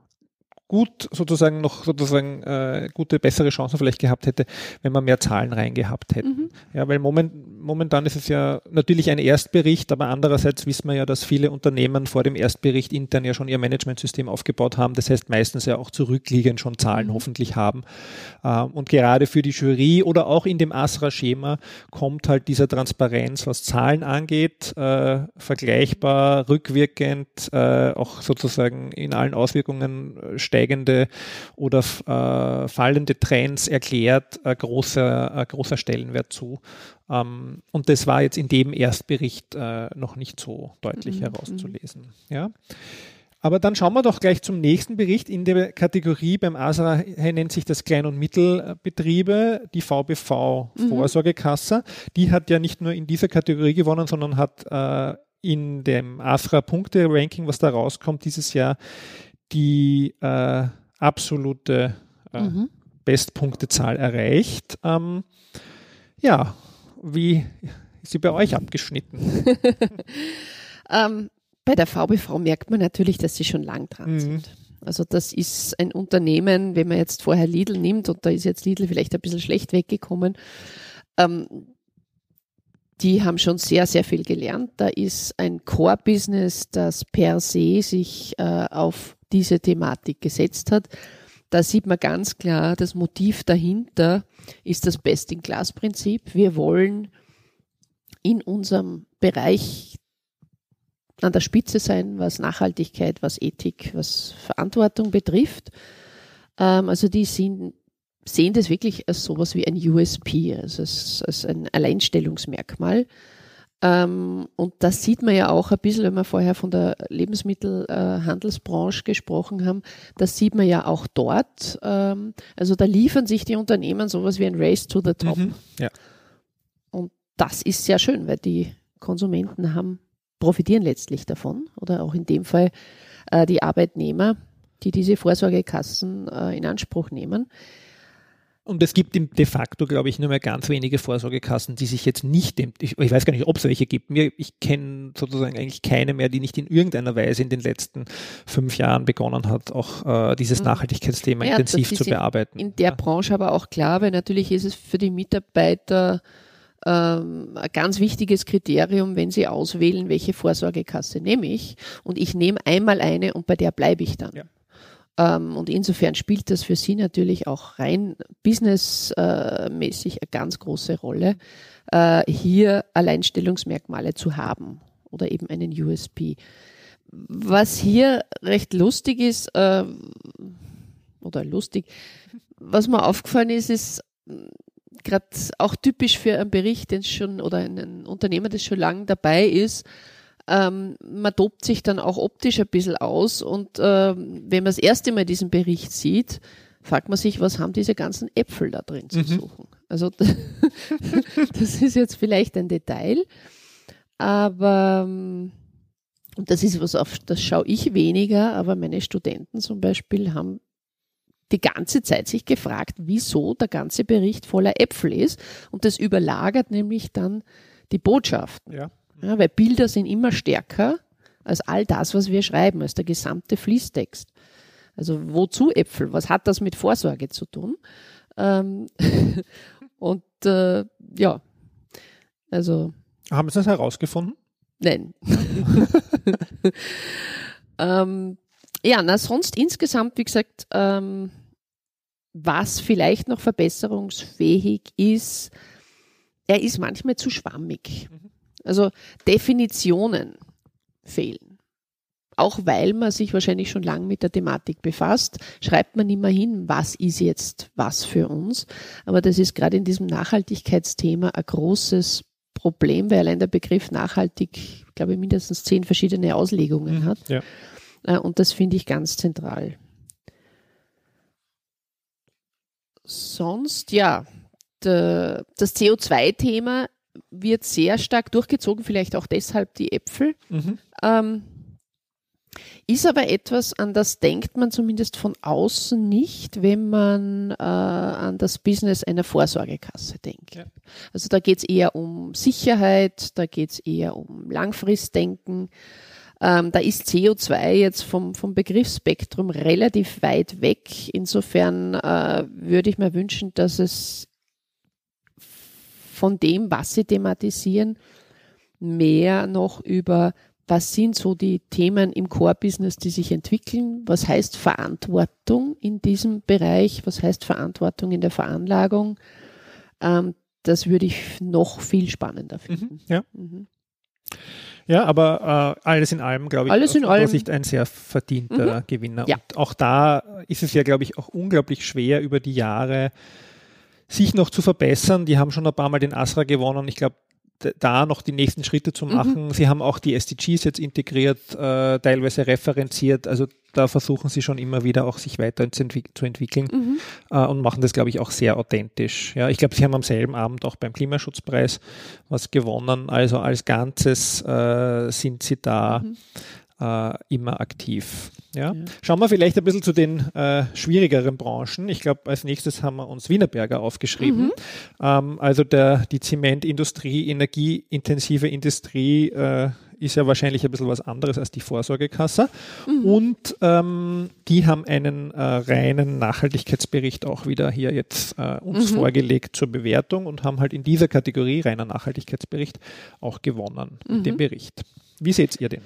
A: gut sozusagen noch sozusagen äh, gute, bessere Chancen vielleicht gehabt hätte, wenn man mehr Zahlen reingehabt hätte. Mhm. Ja, weil moment, momentan ist es ja natürlich ein Erstbericht, aber andererseits wissen wir ja, dass viele Unternehmen vor dem Erstbericht intern ja schon ihr Managementsystem aufgebaut haben. Das heißt meistens ja auch zurückliegend schon Zahlen mhm. hoffentlich haben. Ähm, und gerade für die Jury oder auch in dem ASRA-Schema kommt halt dieser Transparenz, was Zahlen angeht, äh, vergleichbar, rückwirkend, äh, auch sozusagen in allen Auswirkungen äh, steigende oder äh, fallende Trends erklärt, ein großer, ein großer Stellenwert zu. Ähm, und das war jetzt in dem Erstbericht äh, noch nicht so deutlich mhm. herauszulesen. Ja. Aber dann schauen wir doch gleich zum nächsten Bericht in der Kategorie. Beim ASRA nennt sich das Klein- und Mittelbetriebe, die VBV mhm. Vorsorgekasse. Die hat ja nicht nur in dieser Kategorie gewonnen, sondern hat äh, in dem ASRA-Punkte-Ranking, was da rauskommt, dieses Jahr die äh, absolute äh, mhm. Bestpunktezahl erreicht. Ähm, ja, wie ist sie bei euch abgeschnitten? [laughs]
C: Ähm, bei der VBV merkt man natürlich, dass sie schon lang dran
A: Mhm.
C: sind. Also das ist ein Unternehmen, wenn man jetzt vorher Lidl nimmt und da ist jetzt Lidl vielleicht ein bisschen schlecht weggekommen, ähm, die haben schon sehr, sehr viel gelernt. Da ist ein Core-Business, das per se sich äh, auf diese Thematik gesetzt hat. Da sieht man ganz klar, das Motiv dahinter ist das Best-in-Class-Prinzip. Wir wollen in unserem Bereich an der Spitze sein, was Nachhaltigkeit, was Ethik, was Verantwortung betrifft. Ähm, also die sind, sehen das wirklich als sowas wie ein USP, also als, als ein Alleinstellungsmerkmal. Ähm, und das sieht man ja auch ein bisschen, wenn wir vorher von der Lebensmittelhandelsbranche gesprochen haben, das sieht man ja auch dort. Ähm, also da liefern sich die Unternehmen sowas wie ein Race to the Top.
A: Mhm. Ja.
C: Und das ist sehr schön, weil die Konsumenten haben, profitieren letztlich davon oder auch in dem Fall äh, die Arbeitnehmer, die diese Vorsorgekassen äh, in Anspruch nehmen.
A: Und es gibt de facto, glaube ich, nur mehr ganz wenige Vorsorgekassen, die sich jetzt nicht dem, ich, ich weiß gar nicht, ob es welche gibt. Mir, ich kenne sozusagen eigentlich keine mehr, die nicht in irgendeiner Weise in den letzten fünf Jahren begonnen hat, auch äh, dieses
C: Mhm.
A: Nachhaltigkeitsthema
C: Ja,
A: intensiv zu bearbeiten.
C: In der
A: ja.
C: Branche aber auch klar, weil natürlich ist es für die Mitarbeiter ähm, ein ganz wichtiges Kriterium, wenn sie auswählen, welche Vorsorgekasse nehme ich. Und ich nehme einmal eine und bei der bleibe ich dann.
A: Ja.
C: Ähm, und insofern spielt das für sie natürlich auch rein businessmäßig eine ganz große Rolle, äh, hier Alleinstellungsmerkmale zu haben oder eben einen USP. Was hier recht lustig ist, äh, oder lustig, was mir aufgefallen ist, ist gerade auch typisch für einen Bericht, den schon oder ein Unternehmer, das schon lange dabei ist. Ähm, man tobt sich dann auch optisch ein bisschen aus und ähm, wenn man das erste Mal diesen Bericht sieht, fragt man sich, was haben diese ganzen Äpfel da drin zu
A: Mhm.
C: suchen? Also [laughs] das ist jetzt vielleicht ein Detail, aber ähm, und das ist was auf das schaue ich weniger, aber meine Studenten zum Beispiel haben die ganze Zeit sich gefragt, wieso der ganze Bericht voller Äpfel ist. Und das überlagert nämlich dann die Botschaften.
A: Ja.
C: Ja, weil Bilder sind immer stärker als all das, was wir schreiben, als der gesamte Fließtext. Also wozu Äpfel? Was hat das mit Vorsorge zu tun? Ähm, [laughs] und äh, ja, also
A: Haben Sie das herausgefunden?
C: Nein. [laughs] ähm, ja, na, sonst insgesamt, wie gesagt, ähm, was vielleicht noch verbesserungsfähig ist, er ist manchmal zu schwammig. Also Definitionen fehlen. Auch weil man sich wahrscheinlich schon lange mit der Thematik befasst, schreibt man immer hin, was ist jetzt was für uns. Aber das ist gerade in diesem Nachhaltigkeitsthema ein großes Problem, weil allein der Begriff nachhaltig, glaube ich, mindestens zehn verschiedene Auslegungen hat.
A: Ja.
C: Äh, Und das finde ich ganz zentral. Sonst, ja, das CO2-Thema wird sehr stark durchgezogen, vielleicht auch deshalb die Äpfel.
A: Mhm.
C: Ähm, ist aber etwas, an das denkt man zumindest von außen nicht, wenn man äh, an das Business einer Vorsorgekasse denkt.
A: Ja.
C: Also da geht es eher um Sicherheit, da geht es eher um Langfristdenken. Ähm, da ist CO2 jetzt vom, vom Begriffsspektrum relativ weit weg. Insofern äh, würde ich mir wünschen, dass es von dem, was sie thematisieren, mehr noch über was sind so die Themen im Core-Business, die sich entwickeln? Was heißt Verantwortung in diesem Bereich? Was heißt Verantwortung in der Veranlagung? Ähm, das würde ich noch viel spannender finden.
A: Mhm. Ja.
C: Mhm.
A: Ja, aber äh, alles in allem, glaube ich,
C: Alles in
A: aus
C: allem.
A: Sicht ein sehr verdienter Gewinner.
C: Ja.
A: Und auch da ist es ja, glaube ich, auch unglaublich schwer über die Jahre sich noch zu verbessern. Die haben schon ein paar Mal den Asra gewonnen. Ich glaube, da noch die nächsten Schritte zu machen. Sie haben auch die SDGs jetzt integriert, äh, teilweise referenziert. Also da versuchen sie schon immer wieder auch sich weiter zu, entwick zu entwickeln
C: Mhm.
A: äh, und machen das, glaube ich, auch sehr authentisch. Ja, ich glaube, sie haben am selben Abend auch beim Klimaschutzpreis was gewonnen. Also als Ganzes äh, sind sie da
C: Mhm.
A: äh, immer aktiv. Ja?
C: Ja.
A: Schauen wir vielleicht ein bisschen zu den äh, schwierigeren Branchen. Ich glaube, als nächstes haben wir uns Wienerberger aufgeschrieben.
C: Mhm.
A: Ähm, also der, die Zementindustrie, energieintensive Industrie äh, ist ja wahrscheinlich ein bisschen was anderes als die Vorsorgekasse. Mhm. Und ähm, die haben einen äh, reinen Nachhaltigkeitsbericht auch wieder hier jetzt äh, uns mhm. vorgelegt zur Bewertung und haben halt in dieser Kategorie reiner Nachhaltigkeitsbericht auch gewonnen, mhm. den Bericht. Wie seht ihr den?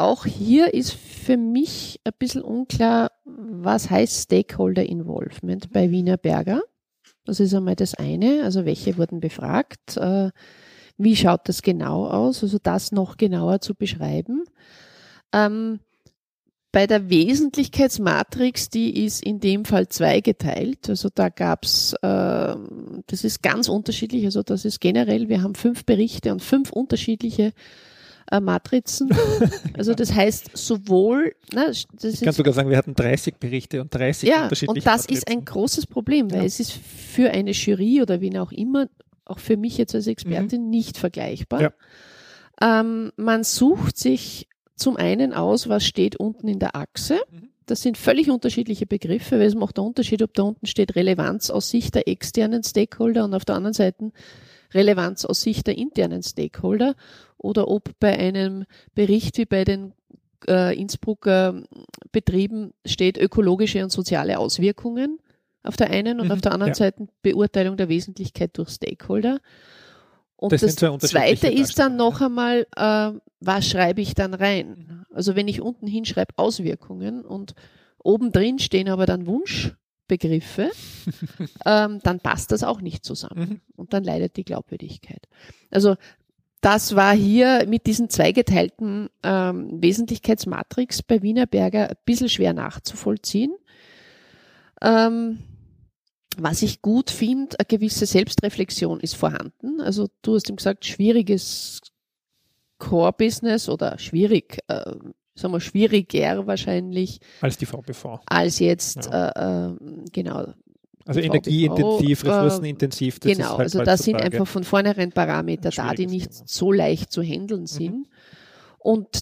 C: Auch hier ist für mich ein bisschen unklar, was heißt Stakeholder Involvement bei Wiener Berger. Das ist einmal das eine, also welche wurden befragt, äh, wie schaut das genau aus, also das noch genauer zu beschreiben. Ähm, bei der Wesentlichkeitsmatrix, die ist in dem Fall zweigeteilt. Also da gab's, äh, das ist ganz unterschiedlich. Also das ist generell, wir haben fünf Berichte und fünf unterschiedliche äh, Matrizen. [laughs] Also das heißt sowohl,
A: na, das ich kann sogar sagen, wir hatten 30 Berichte und 30
C: ja,
A: unterschiedliche
C: und das Matrizen. ist ein großes Problem, weil ja. es ist für eine Jury oder wen auch immer, auch für mich jetzt als Expertin, mhm. nicht vergleichbar. Ja. Ähm, man sucht sich zum einen aus, was steht unten in der Achse. Mhm. Das sind völlig unterschiedliche Begriffe, weil es macht einen Unterschied, ob da unten steht Relevanz aus Sicht der externen Stakeholder und auf der anderen Seite Relevanz aus Sicht der internen Stakeholder oder ob bei einem Bericht wie bei den äh, Innsbrucker Betrieben steht ökologische und soziale Auswirkungen auf der einen und mhm, auf der anderen ja. Seite Beurteilung der Wesentlichkeit durch Stakeholder. Und das, das Zweite ist dann noch einmal, äh, was schreibe ich dann rein? Also wenn ich unten hinschreibe Auswirkungen und oben drin stehen aber dann Wunschbegriffe, [laughs] ähm, dann passt das auch nicht zusammen. Mhm. Und dann leidet die Glaubwürdigkeit. Also das war hier mit diesen zweigeteilten ähm, Wesentlichkeitsmatrix bei Wienerberger ein bisschen schwer nachzuvollziehen. Ähm, was ich gut finde, eine gewisse Selbstreflexion ist vorhanden. Also du hast ihm gesagt, schwieriges Core-Business oder schwierig, äh, sagen wir schwieriger wahrscheinlich.
A: Als die VBV.
C: Als jetzt, ja. äh, äh, genau,
A: also energieintensiv, ressourcenintensiv.
C: Das genau, halt also das sind einfach von vornherein Parameter da, die nicht Thema. so leicht zu handeln mhm. sind. Mhm. Und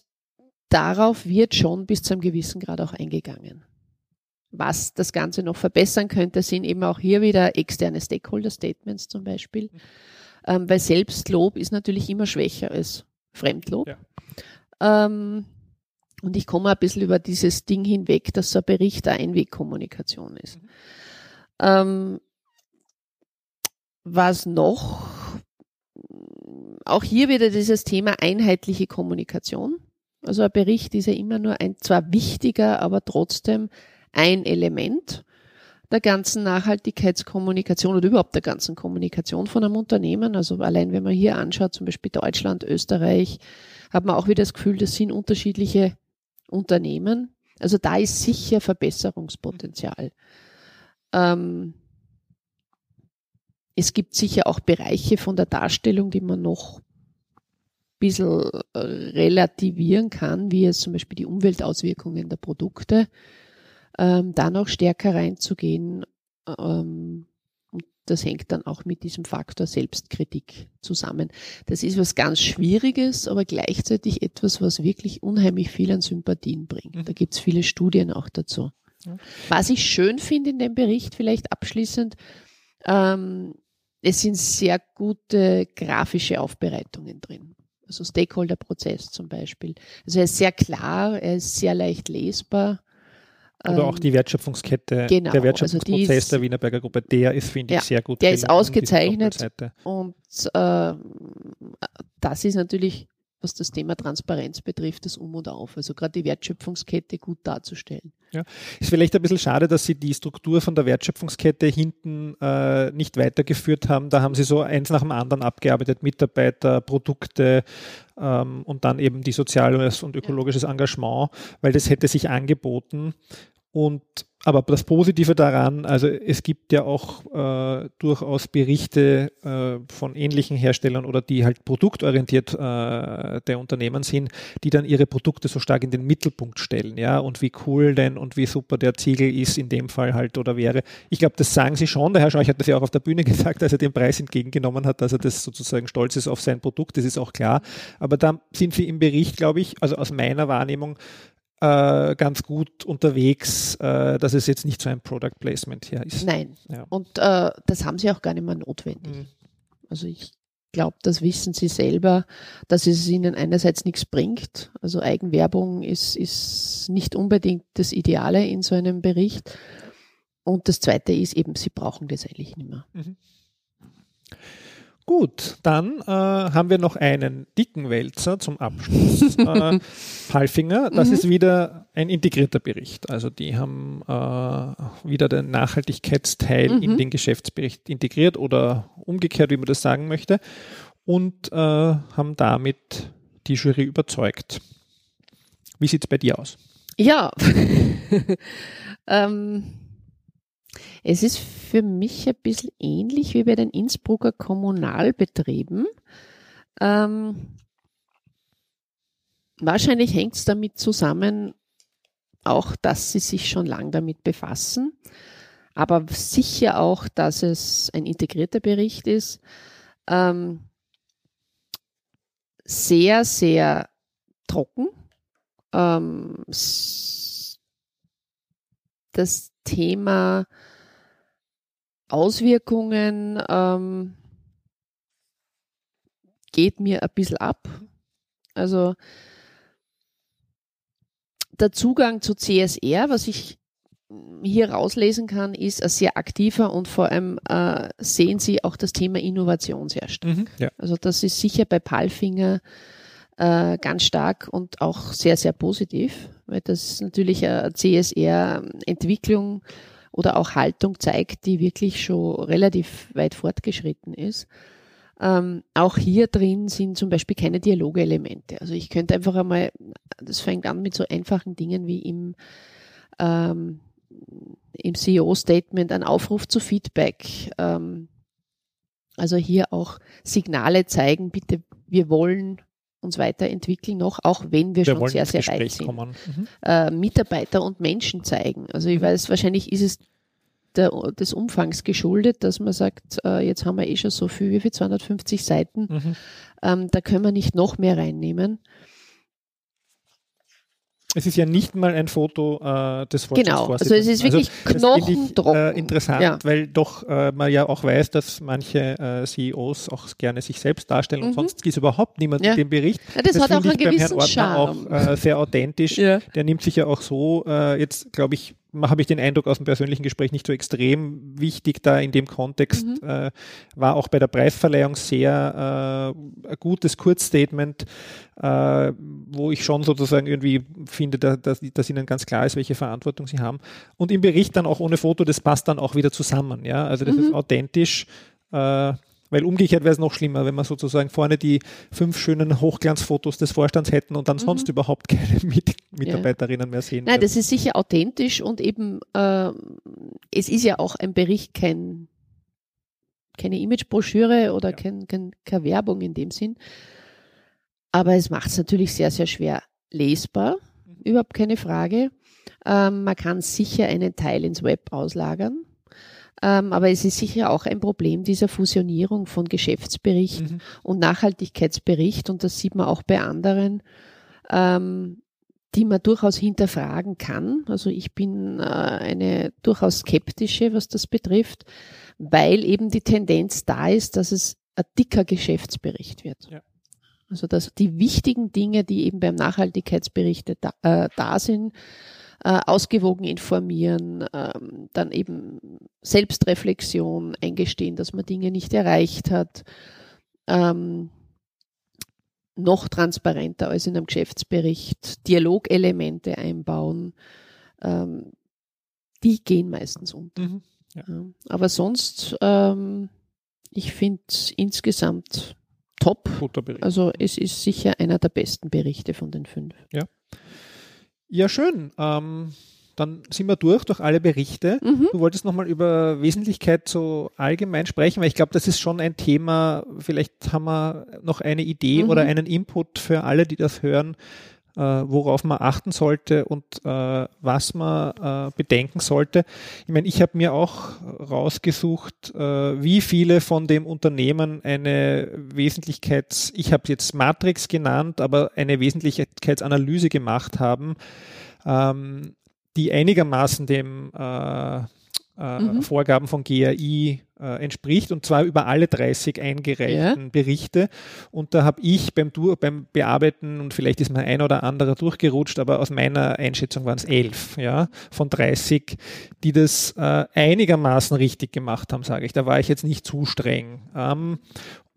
C: darauf wird schon bis zu einem gewissen Grad auch eingegangen. Was das Ganze noch verbessern könnte, sind eben auch hier wieder externe Stakeholder-Statements zum Beispiel. Mhm. Ähm, weil Selbstlob ist natürlich immer schwächer als Fremdlob. Ja. Ähm, und ich komme ein bisschen über dieses Ding hinweg, dass so ein Bericht eine Einwegkommunikation ist. Mhm. Ähm, was noch? Auch hier wieder dieses Thema einheitliche Kommunikation. Also ein Bericht ist ja immer nur ein zwar wichtiger, aber trotzdem ein Element der ganzen Nachhaltigkeitskommunikation oder überhaupt der ganzen Kommunikation von einem Unternehmen. Also allein wenn man hier anschaut, zum Beispiel Deutschland, Österreich, hat man auch wieder das Gefühl, das sind unterschiedliche Unternehmen. Also da ist sicher Verbesserungspotenzial. Ähm, es gibt sicher auch Bereiche von der Darstellung, die man noch ein bisschen äh, relativieren kann, wie es zum Beispiel die Umweltauswirkungen der Produkte, ähm, da noch stärker reinzugehen. Ähm, das hängt dann auch mit diesem Faktor Selbstkritik zusammen. Das ist was ganz Schwieriges, aber gleichzeitig etwas, was wirklich unheimlich viel an Sympathien bringt. Mhm. Da gibt es viele Studien auch dazu. Was ich schön finde in dem Bericht, vielleicht abschließend, ähm, es sind sehr gute grafische Aufbereitungen drin. Also Stakeholder-Prozess zum Beispiel. Also er ist sehr klar, er ist sehr leicht lesbar.
A: Oder auch ähm, die Wertschöpfungskette,
C: genau,
A: der Wertschöpfungsprozess also ist, der Wienerberger Gruppe, der ist, finde ich, sehr gut.
C: Der ist ausgezeichnet und äh, das ist natürlich was das Thema Transparenz betrifft, das Um und Auf. Also gerade die Wertschöpfungskette gut darzustellen.
A: Ja, ist vielleicht ein bisschen schade, dass Sie die Struktur von der Wertschöpfungskette hinten äh, nicht weitergeführt haben. Da haben Sie so eins nach dem anderen abgearbeitet, Mitarbeiter, Produkte ähm, und dann eben die soziales und ökologisches Engagement, weil das hätte sich angeboten. Und aber das Positive daran, also es gibt ja auch äh, durchaus Berichte äh, von ähnlichen Herstellern oder die halt produktorientiert äh, der Unternehmen sind, die dann ihre Produkte so stark in den Mittelpunkt stellen, ja, und wie cool denn und wie super der Ziegel ist in dem Fall halt oder wäre. Ich glaube, das sagen sie schon. Der Herr Scheuch hat das ja auch auf der Bühne [laughs] gesagt, als er den Preis entgegengenommen hat, dass er das sozusagen stolz ist auf sein Produkt, das ist auch klar. Aber da sind sie im Bericht, glaube ich, also aus meiner Wahrnehmung, äh, ganz gut unterwegs, äh, dass es jetzt nicht so ein Product Placement hier ist.
C: Nein. Ja. Und äh, das haben sie auch gar nicht mehr notwendig. Mhm. Also ich glaube, das wissen sie selber, dass es ihnen einerseits nichts bringt. Also Eigenwerbung ist, ist nicht unbedingt das Ideale in so einem Bericht. Und das Zweite ist eben, sie brauchen das eigentlich nicht mehr. Mhm.
A: Gut, dann äh, haben wir noch einen dicken Wälzer zum Abschluss. [laughs] äh, Palfinger, das mhm. ist wieder ein integrierter Bericht. Also die haben äh, wieder den Nachhaltigkeitsteil mhm. in den Geschäftsbericht integriert oder umgekehrt, wie man das sagen möchte, und äh, haben damit die Jury überzeugt. Wie sieht es bei dir aus?
C: Ja, [laughs] ähm, es ist für mich ein bisschen ähnlich wie bei den Innsbrucker Kommunalbetrieben. Ähm, wahrscheinlich hängt es damit zusammen, auch, dass sie sich schon lange damit befassen, aber sicher auch, dass es ein integrierter Bericht ist. Ähm, sehr, sehr trocken. Ähm, das Thema Auswirkungen ähm, geht mir ein bisschen ab. Also der Zugang zu CSR, was ich hier rauslesen kann, ist ein sehr aktiver und vor allem äh, sehen Sie auch das Thema Innovation sehr stark. Mhm, ja. Also das ist sicher bei Palfinger äh, ganz stark und auch sehr, sehr positiv, weil das natürlich eine CSR-Entwicklung oder auch Haltung zeigt, die wirklich schon relativ weit fortgeschritten ist. Ähm, auch hier drin sind zum Beispiel keine Dialogelemente. Also ich könnte einfach einmal, das fängt an mit so einfachen Dingen wie im, ähm, im CEO-Statement ein Aufruf zu Feedback. Ähm, also hier auch Signale zeigen, bitte, wir wollen uns weiterentwickeln noch, auch wenn wir, wir schon sehr, sehr weit sind. Mhm. Äh, Mitarbeiter und Menschen zeigen. Also ich mhm. weiß, wahrscheinlich ist es der, des Umfangs geschuldet, dass man sagt, äh, jetzt haben wir eh schon so viel, wie viel 250 Seiten, mhm. ähm, da können wir nicht noch mehr reinnehmen.
A: Es ist ja nicht mal ein Foto äh, des
C: Vorstandsvorsitzenden. Genau, also es ist wirklich also, knochentrocken.
A: Äh, interessant, ja. weil doch äh, man ja auch weiß, dass manche äh, CEOs auch gerne sich selbst darstellen mhm. und sonst ist überhaupt niemand ja. in dem Bericht.
C: Ja, das, das hat auch einen gewissen Charme.
A: auch äh, sehr authentisch. Ja. Der nimmt sich ja auch so, äh, jetzt glaube ich, habe ich den Eindruck aus dem persönlichen Gespräch nicht so extrem wichtig da in dem Kontext. Mhm. Äh, war auch bei der Preisverleihung sehr äh, ein gutes Kurzstatement, äh, wo ich schon sozusagen irgendwie finde, da, dass, dass ihnen ganz klar ist, welche Verantwortung sie haben. Und im Bericht dann auch ohne Foto, das passt dann auch wieder zusammen. Ja? Also das mhm. ist authentisch. Äh, weil umgekehrt wäre es noch schlimmer, wenn wir sozusagen vorne die fünf schönen Hochglanzfotos des Vorstands hätten und dann mhm. sonst überhaupt keine [laughs] Mit Mitarbeiterinnen ja. mehr sehen.
C: Nein, würden. das ist sicher authentisch und eben, äh, es ist ja auch ein Bericht kein, keine Imagebroschüre oder ja. kein, kein, keine Werbung in dem Sinn. Aber es macht es natürlich sehr, sehr schwer lesbar. Mhm. Überhaupt keine Frage. Ähm, man kann sicher einen Teil ins Web auslagern. Ähm, aber es ist sicher auch ein Problem dieser Fusionierung von Geschäftsbericht mhm. und Nachhaltigkeitsbericht. Und das sieht man auch bei anderen, ähm, die man durchaus hinterfragen kann. Also ich bin äh, eine durchaus skeptische, was das betrifft, weil eben die Tendenz da ist, dass es ein dicker Geschäftsbericht wird. Ja. Also dass die wichtigen Dinge, die eben beim Nachhaltigkeitsbericht da, äh, da sind, äh, ausgewogen informieren, ähm, dann eben Selbstreflexion eingestehen, dass man Dinge nicht erreicht hat, ähm, noch transparenter als in einem Geschäftsbericht, Dialogelemente einbauen, ähm, die gehen meistens unter. Mhm, ja. Ja. Aber sonst, ähm, ich finde insgesamt top. Also es ist sicher einer der besten Berichte von den fünf.
A: Ja. Ja, schön. Ähm, dann sind wir durch, durch alle Berichte. Mhm. Du wolltest nochmal über Wesentlichkeit so allgemein sprechen, weil ich glaube, das ist schon ein Thema. Vielleicht haben wir noch eine Idee mhm. oder einen Input für alle, die das hören, worauf man achten sollte und äh, was man äh, bedenken sollte. Ich meine, ich habe mir auch rausgesucht, äh, wie viele von dem Unternehmen eine Wesentlichkeits, ich habe jetzt Matrix genannt, aber eine Wesentlichkeitsanalyse gemacht haben, ähm, die einigermaßen dem äh, äh, mhm. Vorgaben von GRI äh, entspricht und zwar über alle 30 eingereichten ja. Berichte. Und da habe ich beim, beim Bearbeiten und vielleicht ist mal ein oder anderer durchgerutscht, aber aus meiner Einschätzung waren es elf ja, von 30, die das äh, einigermaßen richtig gemacht haben, sage ich. Da war ich jetzt nicht zu streng. Ähm,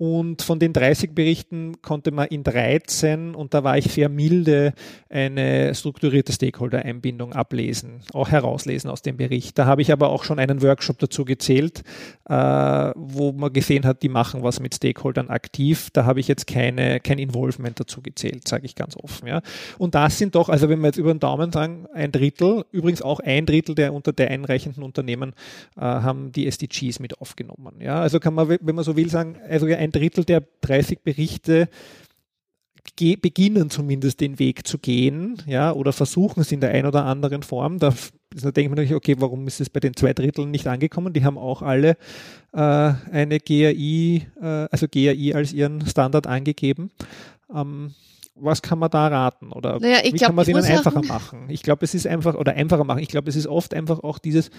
A: und von den 30 Berichten konnte man in 13, und da war ich sehr milde, eine strukturierte Stakeholder-Einbindung ablesen, auch herauslesen aus dem Bericht. Da habe ich aber auch schon einen Workshop dazu gezählt, äh, wo man gesehen hat, die machen was mit Stakeholdern aktiv. Da habe ich jetzt keine, kein Involvement dazu gezählt, sage ich ganz offen. Ja. Und das sind doch, also wenn wir jetzt über den Daumen sagen, ein Drittel, übrigens auch ein Drittel der unter der einreichenden Unternehmen äh, haben die SDGs mit aufgenommen. Ja. Also kann man, wenn man so will, sagen, also ein ein Drittel der 30 Berichte beginnen zumindest den Weg zu gehen, ja, oder versuchen es in der einen oder anderen Form. Da, da denkt man natürlich, okay, warum ist es bei den zwei Dritteln nicht angekommen? Die haben auch alle äh, eine GAI, äh, also GAI als ihren Standard angegeben. Ähm, was kann man da raten? Oder
C: naja, wie
A: glaub, kann man es ihnen einfacher machen? Ich glaube, es ist einfach, oder einfacher machen, ich glaube, es ist oft einfach auch dieses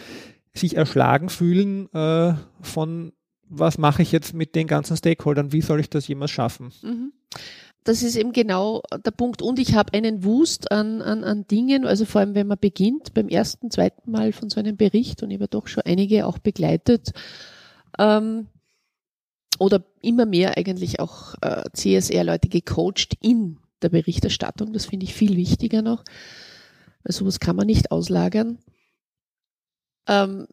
A: sich erschlagen fühlen äh, von was mache ich jetzt mit den ganzen Stakeholdern? Wie soll ich das jemals schaffen? Mhm.
C: Das ist eben genau der Punkt. Und ich habe einen Wust an, an, an Dingen, also vor allem wenn man beginnt beim ersten, zweiten Mal von so einem Bericht und ich habe doch schon einige auch begleitet, ähm, oder immer mehr eigentlich auch äh, CSR-Leute gecoacht in der Berichterstattung. Das finde ich viel wichtiger noch, weil sowas kann man nicht auslagern. Ähm,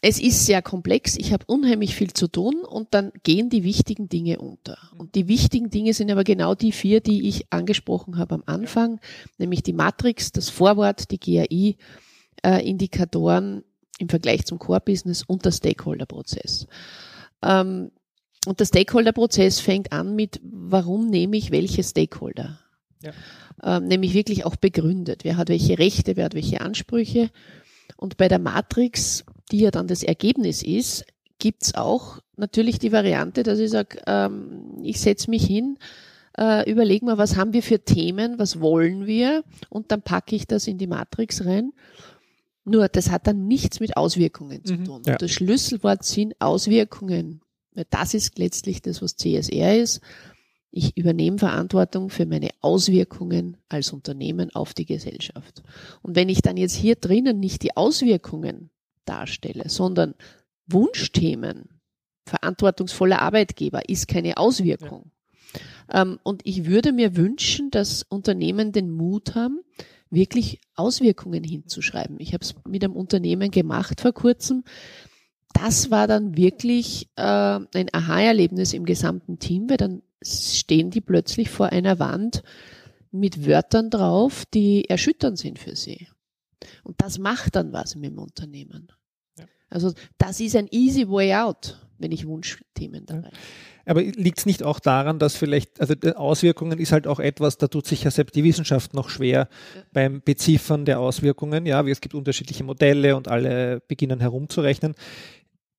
C: es ist sehr komplex, ich habe unheimlich viel zu tun und dann gehen die wichtigen Dinge unter. Und die wichtigen Dinge sind aber genau die vier, die ich angesprochen habe am Anfang, nämlich die Matrix, das Vorwort, die GAI-Indikatoren äh, im Vergleich zum Core-Business und der Stakeholder-Prozess. Ähm, und der Stakeholder-Prozess fängt an mit, warum nehme ich welche Stakeholder? Ja. Ähm, nämlich wirklich auch begründet. Wer hat welche Rechte, wer hat welche Ansprüche? Und bei der Matrix die ja dann das Ergebnis ist, gibt's auch natürlich die Variante, dass ich sage, ähm, ich setze mich hin, äh, überlege mal, was haben wir für Themen, was wollen wir und dann packe ich das in die Matrix rein. Nur das hat dann nichts mit Auswirkungen zu mhm, tun. Ja. Und das Schlüsselwort sind Auswirkungen. Das ist letztlich das, was CSR ist. Ich übernehme Verantwortung für meine Auswirkungen als Unternehmen auf die Gesellschaft. Und wenn ich dann jetzt hier drinnen nicht die Auswirkungen darstelle, sondern Wunschthemen, verantwortungsvoller Arbeitgeber ist keine Auswirkung. Ja. Ähm, und ich würde mir wünschen, dass Unternehmen den Mut haben, wirklich Auswirkungen hinzuschreiben. Ich habe es mit einem Unternehmen gemacht vor kurzem. Das war dann wirklich äh, ein Aha-Erlebnis im gesamten Team, weil dann stehen die plötzlich vor einer Wand mit Wörtern drauf, die erschütternd sind für sie. Und das macht dann was mit dem Unternehmen. Ja. Also das ist ein easy way out, wenn ich Wunschthemen dabei. Ja.
A: Aber liegt es nicht auch daran, dass vielleicht, also Auswirkungen ist halt auch etwas, da tut sich ja selbst die Wissenschaft noch schwer ja. beim Beziffern der Auswirkungen. Ja, wie es gibt unterschiedliche Modelle und alle beginnen herumzurechnen.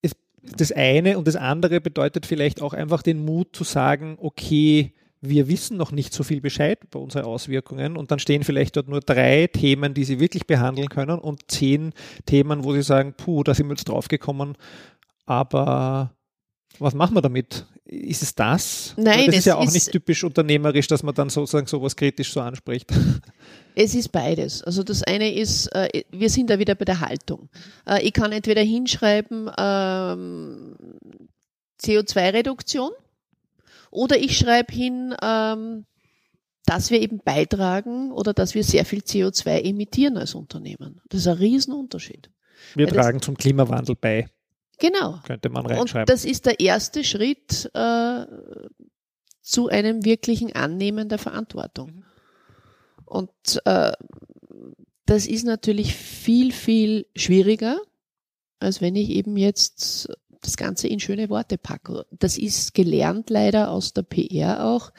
A: Es, das eine und das andere bedeutet vielleicht auch einfach den Mut zu sagen, okay, wir wissen noch nicht so viel Bescheid über unsere Auswirkungen und dann stehen vielleicht dort nur drei Themen, die Sie wirklich behandeln können und zehn Themen, wo Sie sagen, puh, da sind wir jetzt draufgekommen, aber was machen wir damit? Ist es das?
C: Nein,
A: das ist ja auch ist nicht typisch unternehmerisch, dass man dann sozusagen sowas kritisch so anspricht. [laughs]
C: Es ist beides. Also das eine ist, äh, wir sind da wieder bei der Haltung. Äh, ich kann entweder hinschreiben ähm, CO2-Reduktion oder ich schreibe hin, ähm, dass wir eben beitragen oder dass wir sehr viel CO2 emittieren als Unternehmen. Das ist ein Riesenunterschied.
A: Wir Weil tragen zum Klimawandel bei.
C: Genau.
A: Könnte man reinschreiben.
C: Und das ist der erste Schritt äh, zu einem wirklichen Annehmen der Verantwortung. Mhm. Und äh, das ist natürlich viel, viel schwieriger, als wenn ich eben jetzt das Ganze in schöne Worte packe. Das ist gelernt leider aus der PR auch,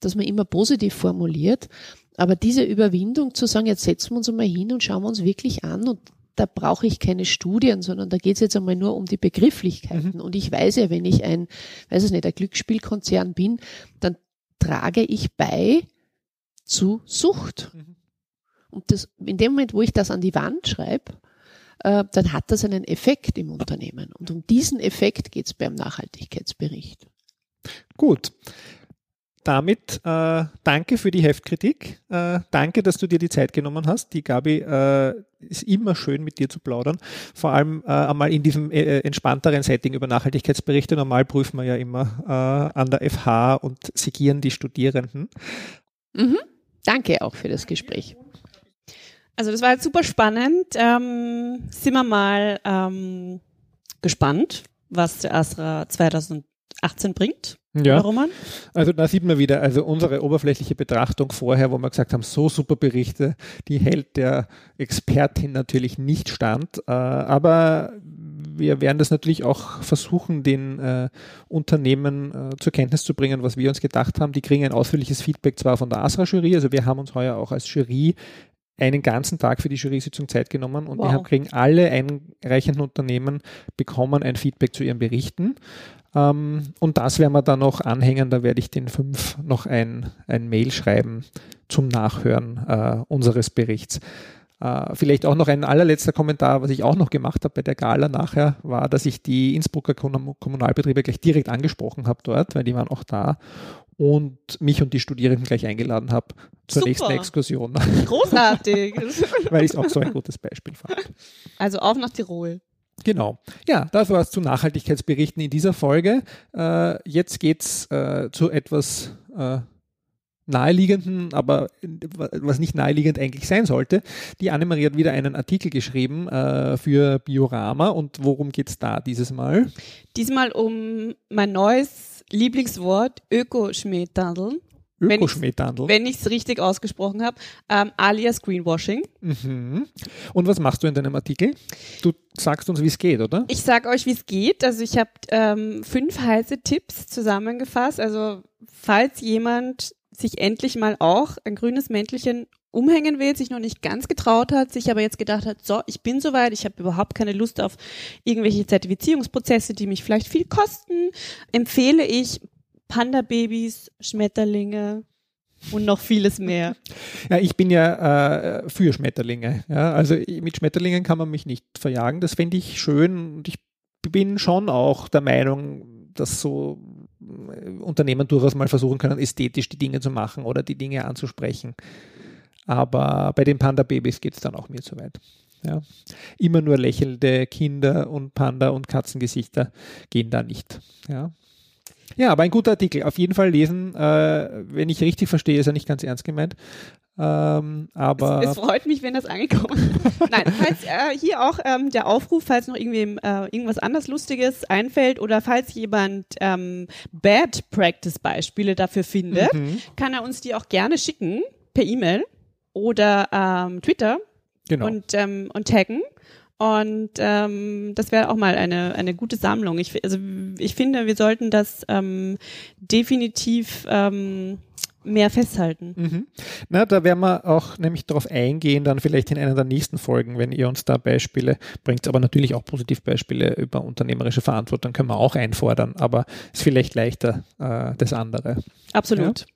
C: dass man immer positiv formuliert. Aber diese Überwindung zu sagen, jetzt setzen wir uns einmal hin und schauen wir uns wirklich an und da brauche ich keine Studien, sondern da geht es jetzt einmal nur um die Begrifflichkeiten. Mhm. Und ich weiß ja, wenn ich ein, weiß es nicht, ein Glücksspielkonzern bin, dann trage ich bei zu Sucht. Mhm. Und das, in dem Moment, wo ich das an die Wand schreibe, äh, dann hat das einen Effekt im Unternehmen. Und um diesen Effekt geht es beim Nachhaltigkeitsbericht.
A: Gut. Damit äh, danke für die Heftkritik. Äh, danke, dass du dir die Zeit genommen hast. Die Gabi äh, ist immer schön mit dir zu plaudern. Vor allem äh, einmal in diesem entspannteren Setting über Nachhaltigkeitsberichte. Normal prüfen wir ja immer an der FH und sigieren die Studierenden.
C: Mhm. Danke auch für das Gespräch.
B: Also das war jetzt super spannend. Ähm, sind wir mal ähm, gespannt, was der Astra 2018 bringt.
A: Ja.
B: Roman?
A: Also da sieht man wieder, also unsere oberflächliche Betrachtung vorher, wo wir gesagt haben, so super Berichte, die hält der Expertin natürlich nicht stand. Äh, aber wir werden das natürlich auch versuchen, den äh, Unternehmen äh, zur Kenntnis zu bringen, was wir uns gedacht haben. Die kriegen ein ausführliches Feedback zwar von der ASRA-Jury, also wir haben uns heuer auch als Jury einen ganzen Tag für die Jury-Sitzung Zeit genommen und wow. wir haben, kriegen alle einreichenden Unternehmen bekommen ein Feedback zu ihren Berichten. Ähm, und das werden wir dann noch anhängen. Da werde ich den fünf noch ein, ein Mail schreiben zum Nachhören äh, unseres Berichts. Uh, vielleicht auch noch ein allerletzter Kommentar, was ich auch noch gemacht habe bei der Gala nachher, war, dass ich die Innsbrucker Kommunalbetriebe gleich direkt angesprochen habe dort, weil die waren auch da und mich und die Studierenden gleich eingeladen habe zur Super. nächsten Exkursion.
B: Großartig. [laughs]
A: weil ich es auch so ein gutes Beispiel fand.
B: Also auf nach Tirol.
A: Genau. Ja, das war es zu Nachhaltigkeitsberichten in dieser Folge. Äh, jetzt geht's äh, zu etwas äh, naheliegenden, aber was nicht naheliegend eigentlich sein sollte. Die Annemarie hat wieder einen Artikel geschrieben äh, für Biorama und worum geht's da dieses Mal?
B: Diesmal um mein neues Lieblingswort Ökoschmähtandeln.
A: Ökoschmähtandel.
B: Wenn ich es richtig ausgesprochen habe, ähm, alias Greenwashing.
A: Mhm. Und was machst du in deinem Artikel? Du sagst uns, wie es geht, oder?
B: Ich sage euch, wie es geht. Also ich habe ähm, fünf heiße Tipps zusammengefasst. Also falls jemand sich endlich mal auch ein grünes Mäntelchen umhängen will, sich noch nicht ganz getraut hat, sich aber jetzt gedacht hat, so, ich bin soweit, ich habe überhaupt keine Lust auf irgendwelche Zertifizierungsprozesse, die mich vielleicht viel kosten, empfehle ich Panda-Babys, Schmetterlinge und noch vieles mehr. [laughs]
A: Ja, ich bin ja äh, für Schmetterlinge. Ja, also mit Schmetterlingen kann man mich nicht verjagen. Das fände ich schön und ich bin schon auch der Meinung, dass so Unternehmen durchaus mal versuchen können, ästhetisch die Dinge zu machen oder die Dinge anzusprechen. Aber bei den Panda-Babys geht es dann auch mir zu weit. Ja. Immer nur lächelnde Kinder und Panda- und Katzengesichter gehen da nicht. Ja. Ja, aber ein guter Artikel. Auf jeden Fall lesen. Äh, wenn ich richtig verstehe, ist er nicht ganz ernst gemeint. Ähm, aber
B: es, es, freut mich, wenn das angekommen ist. [laughs] Nein, falls äh, hier auch ähm, der Aufruf, falls noch irgendwie äh, irgendwas anders Lustiges einfällt oder falls jemand ähm, Bad Practice Beispiele dafür findet, mhm. kann er uns die auch gerne schicken per E-Mail oder ähm, Twitter genau. und, ähm, und taggen. Und ähm, das wäre auch mal eine, eine gute Sammlung. Ich, also ich finde, wir sollten das ähm, definitiv ähm, mehr festhalten.
A: Mhm. Na, da werden wir auch nämlich darauf eingehen, dann vielleicht in einer der nächsten Folgen, wenn ihr uns da Beispiele bringt, aber natürlich auch Positivbeispiele über unternehmerische Verantwortung können wir auch einfordern, aber ist vielleicht leichter äh, das andere.
B: Absolut.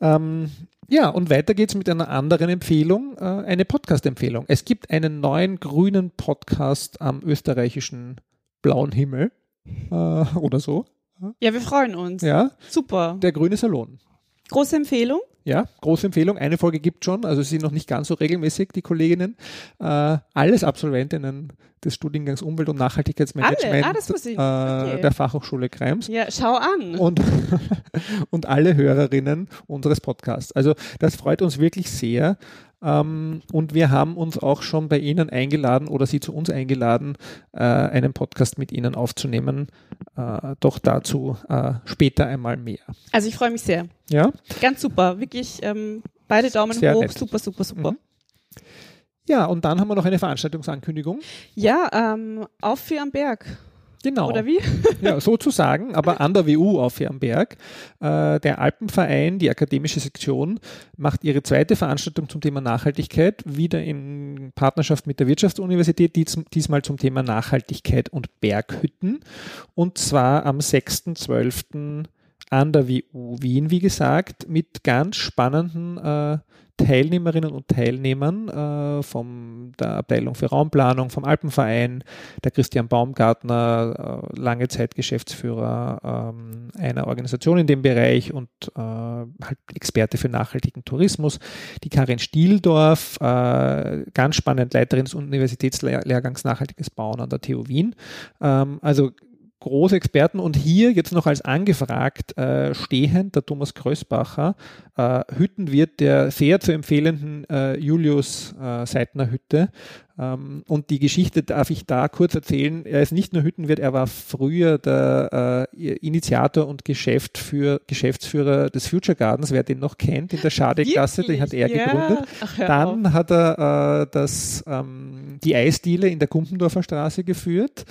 A: Ja? Ähm, ja, und weiter geht's mit einer anderen Empfehlung, äh, eine Podcast-Empfehlung. Es gibt einen neuen grünen Podcast am österreichischen blauen Himmel äh, oder so.
B: Ja, wir freuen uns.
A: Ja.
B: Super.
A: Der grüne Salon.
B: Große Empfehlung.
A: Ja, große Empfehlung. Eine Folge gibt schon, also sie sind noch nicht ganz so regelmäßig, die Kolleginnen. Äh, alles Absolventinnen des Studiengangs Umwelt- und Nachhaltigkeitsmanagement
B: ah,
A: okay. äh, der Fachhochschule Krems.
B: Ja, schau an.
A: Und, [laughs] und alle Hörerinnen unseres Podcasts. Also das freut uns wirklich sehr. Ähm, und wir haben uns auch schon bei Ihnen eingeladen oder Sie zu uns eingeladen, äh, einen Podcast mit Ihnen aufzunehmen. Äh, doch dazu äh, später einmal mehr.
B: Also ich freue mich sehr.
A: Ja?
B: Ganz super. Wirklich ähm, beide Daumen sehr hoch. Nett. Super, super, super. Mhm.
A: Ja, und dann haben wir noch eine Veranstaltungsankündigung.
B: Ja, ähm, auf für am Berg.
A: Genau.
B: Oder wie? [laughs]
A: ja, sozusagen, aber an der WU auf Fernberg. Äh, der Alpenverein, die akademische Sektion, macht ihre zweite Veranstaltung zum Thema Nachhaltigkeit, wieder in Partnerschaft mit der Wirtschaftsuniversität, dies, diesmal zum Thema Nachhaltigkeit und Berghütten. Und zwar am 6.12. an der WU Wien, wie gesagt, mit ganz spannenden äh, Teilnehmerinnen und Teilnehmern äh, von der Abteilung für Raumplanung, vom Alpenverein, der Christian Baumgartner, äh, lange Zeit Geschäftsführer ähm, einer Organisation in dem Bereich und äh, halt Experte für nachhaltigen Tourismus, die Karin Stieldorf, äh, ganz spannend Leiterin des Universitätslehrgangs Nachhaltiges Bauen an der TU Wien. Ähm, also große Experten und hier jetzt noch als angefragt äh, stehend der Thomas Krösbacher, äh, Hüttenwirt der sehr zu empfehlenden äh, Julius äh, Seitner Hütte. Ähm, und die Geschichte darf ich da kurz erzählen. Er ist nicht nur Hüttenwirt, er war früher der äh, Initiator und Geschäft für, Geschäftsführer des Future Gardens, wer den noch kennt, in der Schadeklasse, den hat er ja. gegründet. Ach, Dann auf. hat er äh, das, ähm, die Eisdiele in der Kumpendorfer Straße geführt.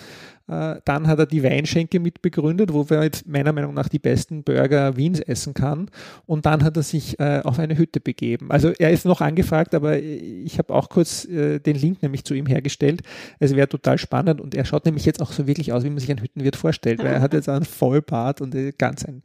A: Äh, dann hat er die Weinschenke mitbegründet, wo er jetzt meiner Meinung nach die besten Burger Wiens essen kann. Und dann hat er sich äh, auf eine Hütte begeben. Also er ist noch angefragt, aber ich habe auch kurz äh, den Link nämlich zu ihm hergestellt. Es wäre total spannend und er schaut nämlich jetzt auch so wirklich aus, wie man sich ein Hüttenwirt vorstellt, weil er hat jetzt einen Vollbart und ganz ein,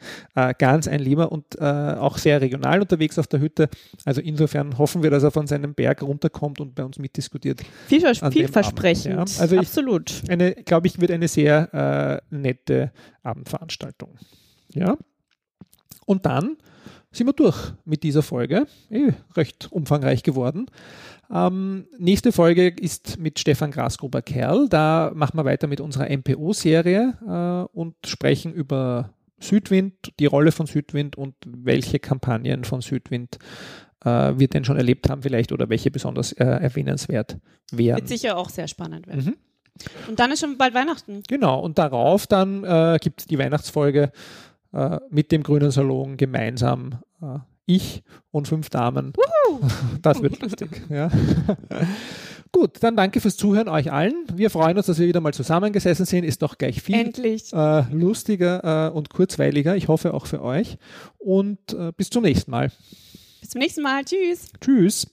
A: ganz ein Lieber und auch sehr regional unterwegs auf der Hütte. Also insofern hoffen wir, dass er von seinem Berg runterkommt und bei uns mitdiskutiert.
B: Viel, vielversprechend. Ja. Also
A: Absolut. Ich, eine, glaube ich, wird eine sehr äh, nette Abendveranstaltung. Ja. Und dann sind wir durch mit dieser Folge. Eh, recht umfangreich geworden. Ähm, nächste Folge ist mit Stefan Grasgruber-Kerl. Da machen wir weiter mit unserer MPO-Serie äh, und sprechen über Südwind, die Rolle von Südwind und welche Kampagnen von Südwind äh, wir denn schon erlebt haben vielleicht oder welche besonders äh, erwähnenswert wären.
B: Wird sicher auch sehr spannend werden. Mhm. Und dann ist schon bald Weihnachten.
A: Genau, und darauf dann äh, gibt es die Weihnachtsfolge äh, mit dem Grünen Salon gemeinsam. Äh, ich und fünf Damen. Wuhu! [laughs] Das wird lustig. Ja. [laughs] Gut, dann danke fürs Zuhören euch allen. Wir freuen uns, dass wir wieder mal zusammengesessen sind. Ist doch gleich viel. Äh, lustiger äh, und kurzweiliger. Ich hoffe auch für euch. Und äh, bis zum nächsten Mal.
B: Bis zum nächsten Mal. Tschüss.
A: Tschüss.